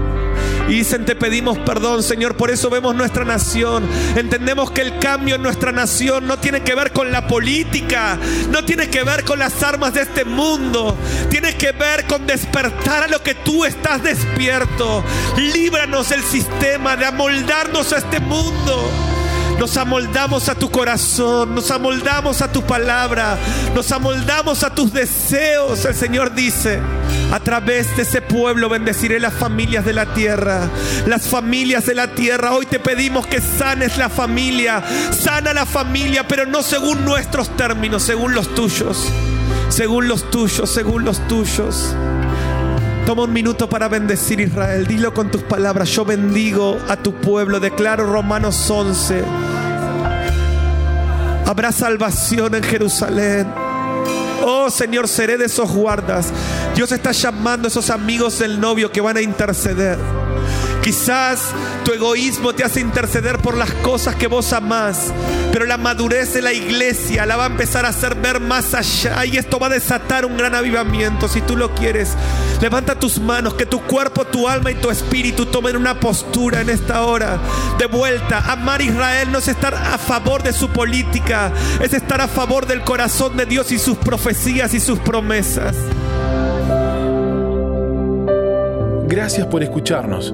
Y dicen, te pedimos perdón, Señor. Por eso vemos nuestra nación. Entendemos que el cambio en nuestra nación no tiene que ver con la política, no tiene que ver con las armas de este mundo. Tiene que ver con despertar a lo que tú estás despierto. Líbranos del sistema de amoldarnos a este mundo. Nos amoldamos a tu corazón, nos amoldamos a tu palabra, nos amoldamos a tus deseos. El Señor dice, a través de ese pueblo bendeciré las familias de la tierra. Las familias de la tierra. Hoy te pedimos que sanes la familia. Sana la familia, pero no según nuestros términos, según los tuyos. Según los tuyos, según los tuyos. Toma un minuto para bendecir Israel. Dilo con tus palabras. Yo bendigo a tu pueblo. Declaro Romanos 11. Habrá salvación en Jerusalén. Oh Señor, seré de esos guardas. Dios está llamando a esos amigos del novio que van a interceder. Quizás tu egoísmo te hace interceder por las cosas que vos amás, pero la madurez de la iglesia la va a empezar a hacer ver más allá y esto va a desatar un gran avivamiento si tú lo quieres. Levanta tus manos, que tu cuerpo, tu alma y tu espíritu tomen una postura en esta hora. De vuelta, amar a Israel no es estar a favor de su política, es estar a favor del corazón de Dios y sus profecías y sus promesas. Gracias por escucharnos.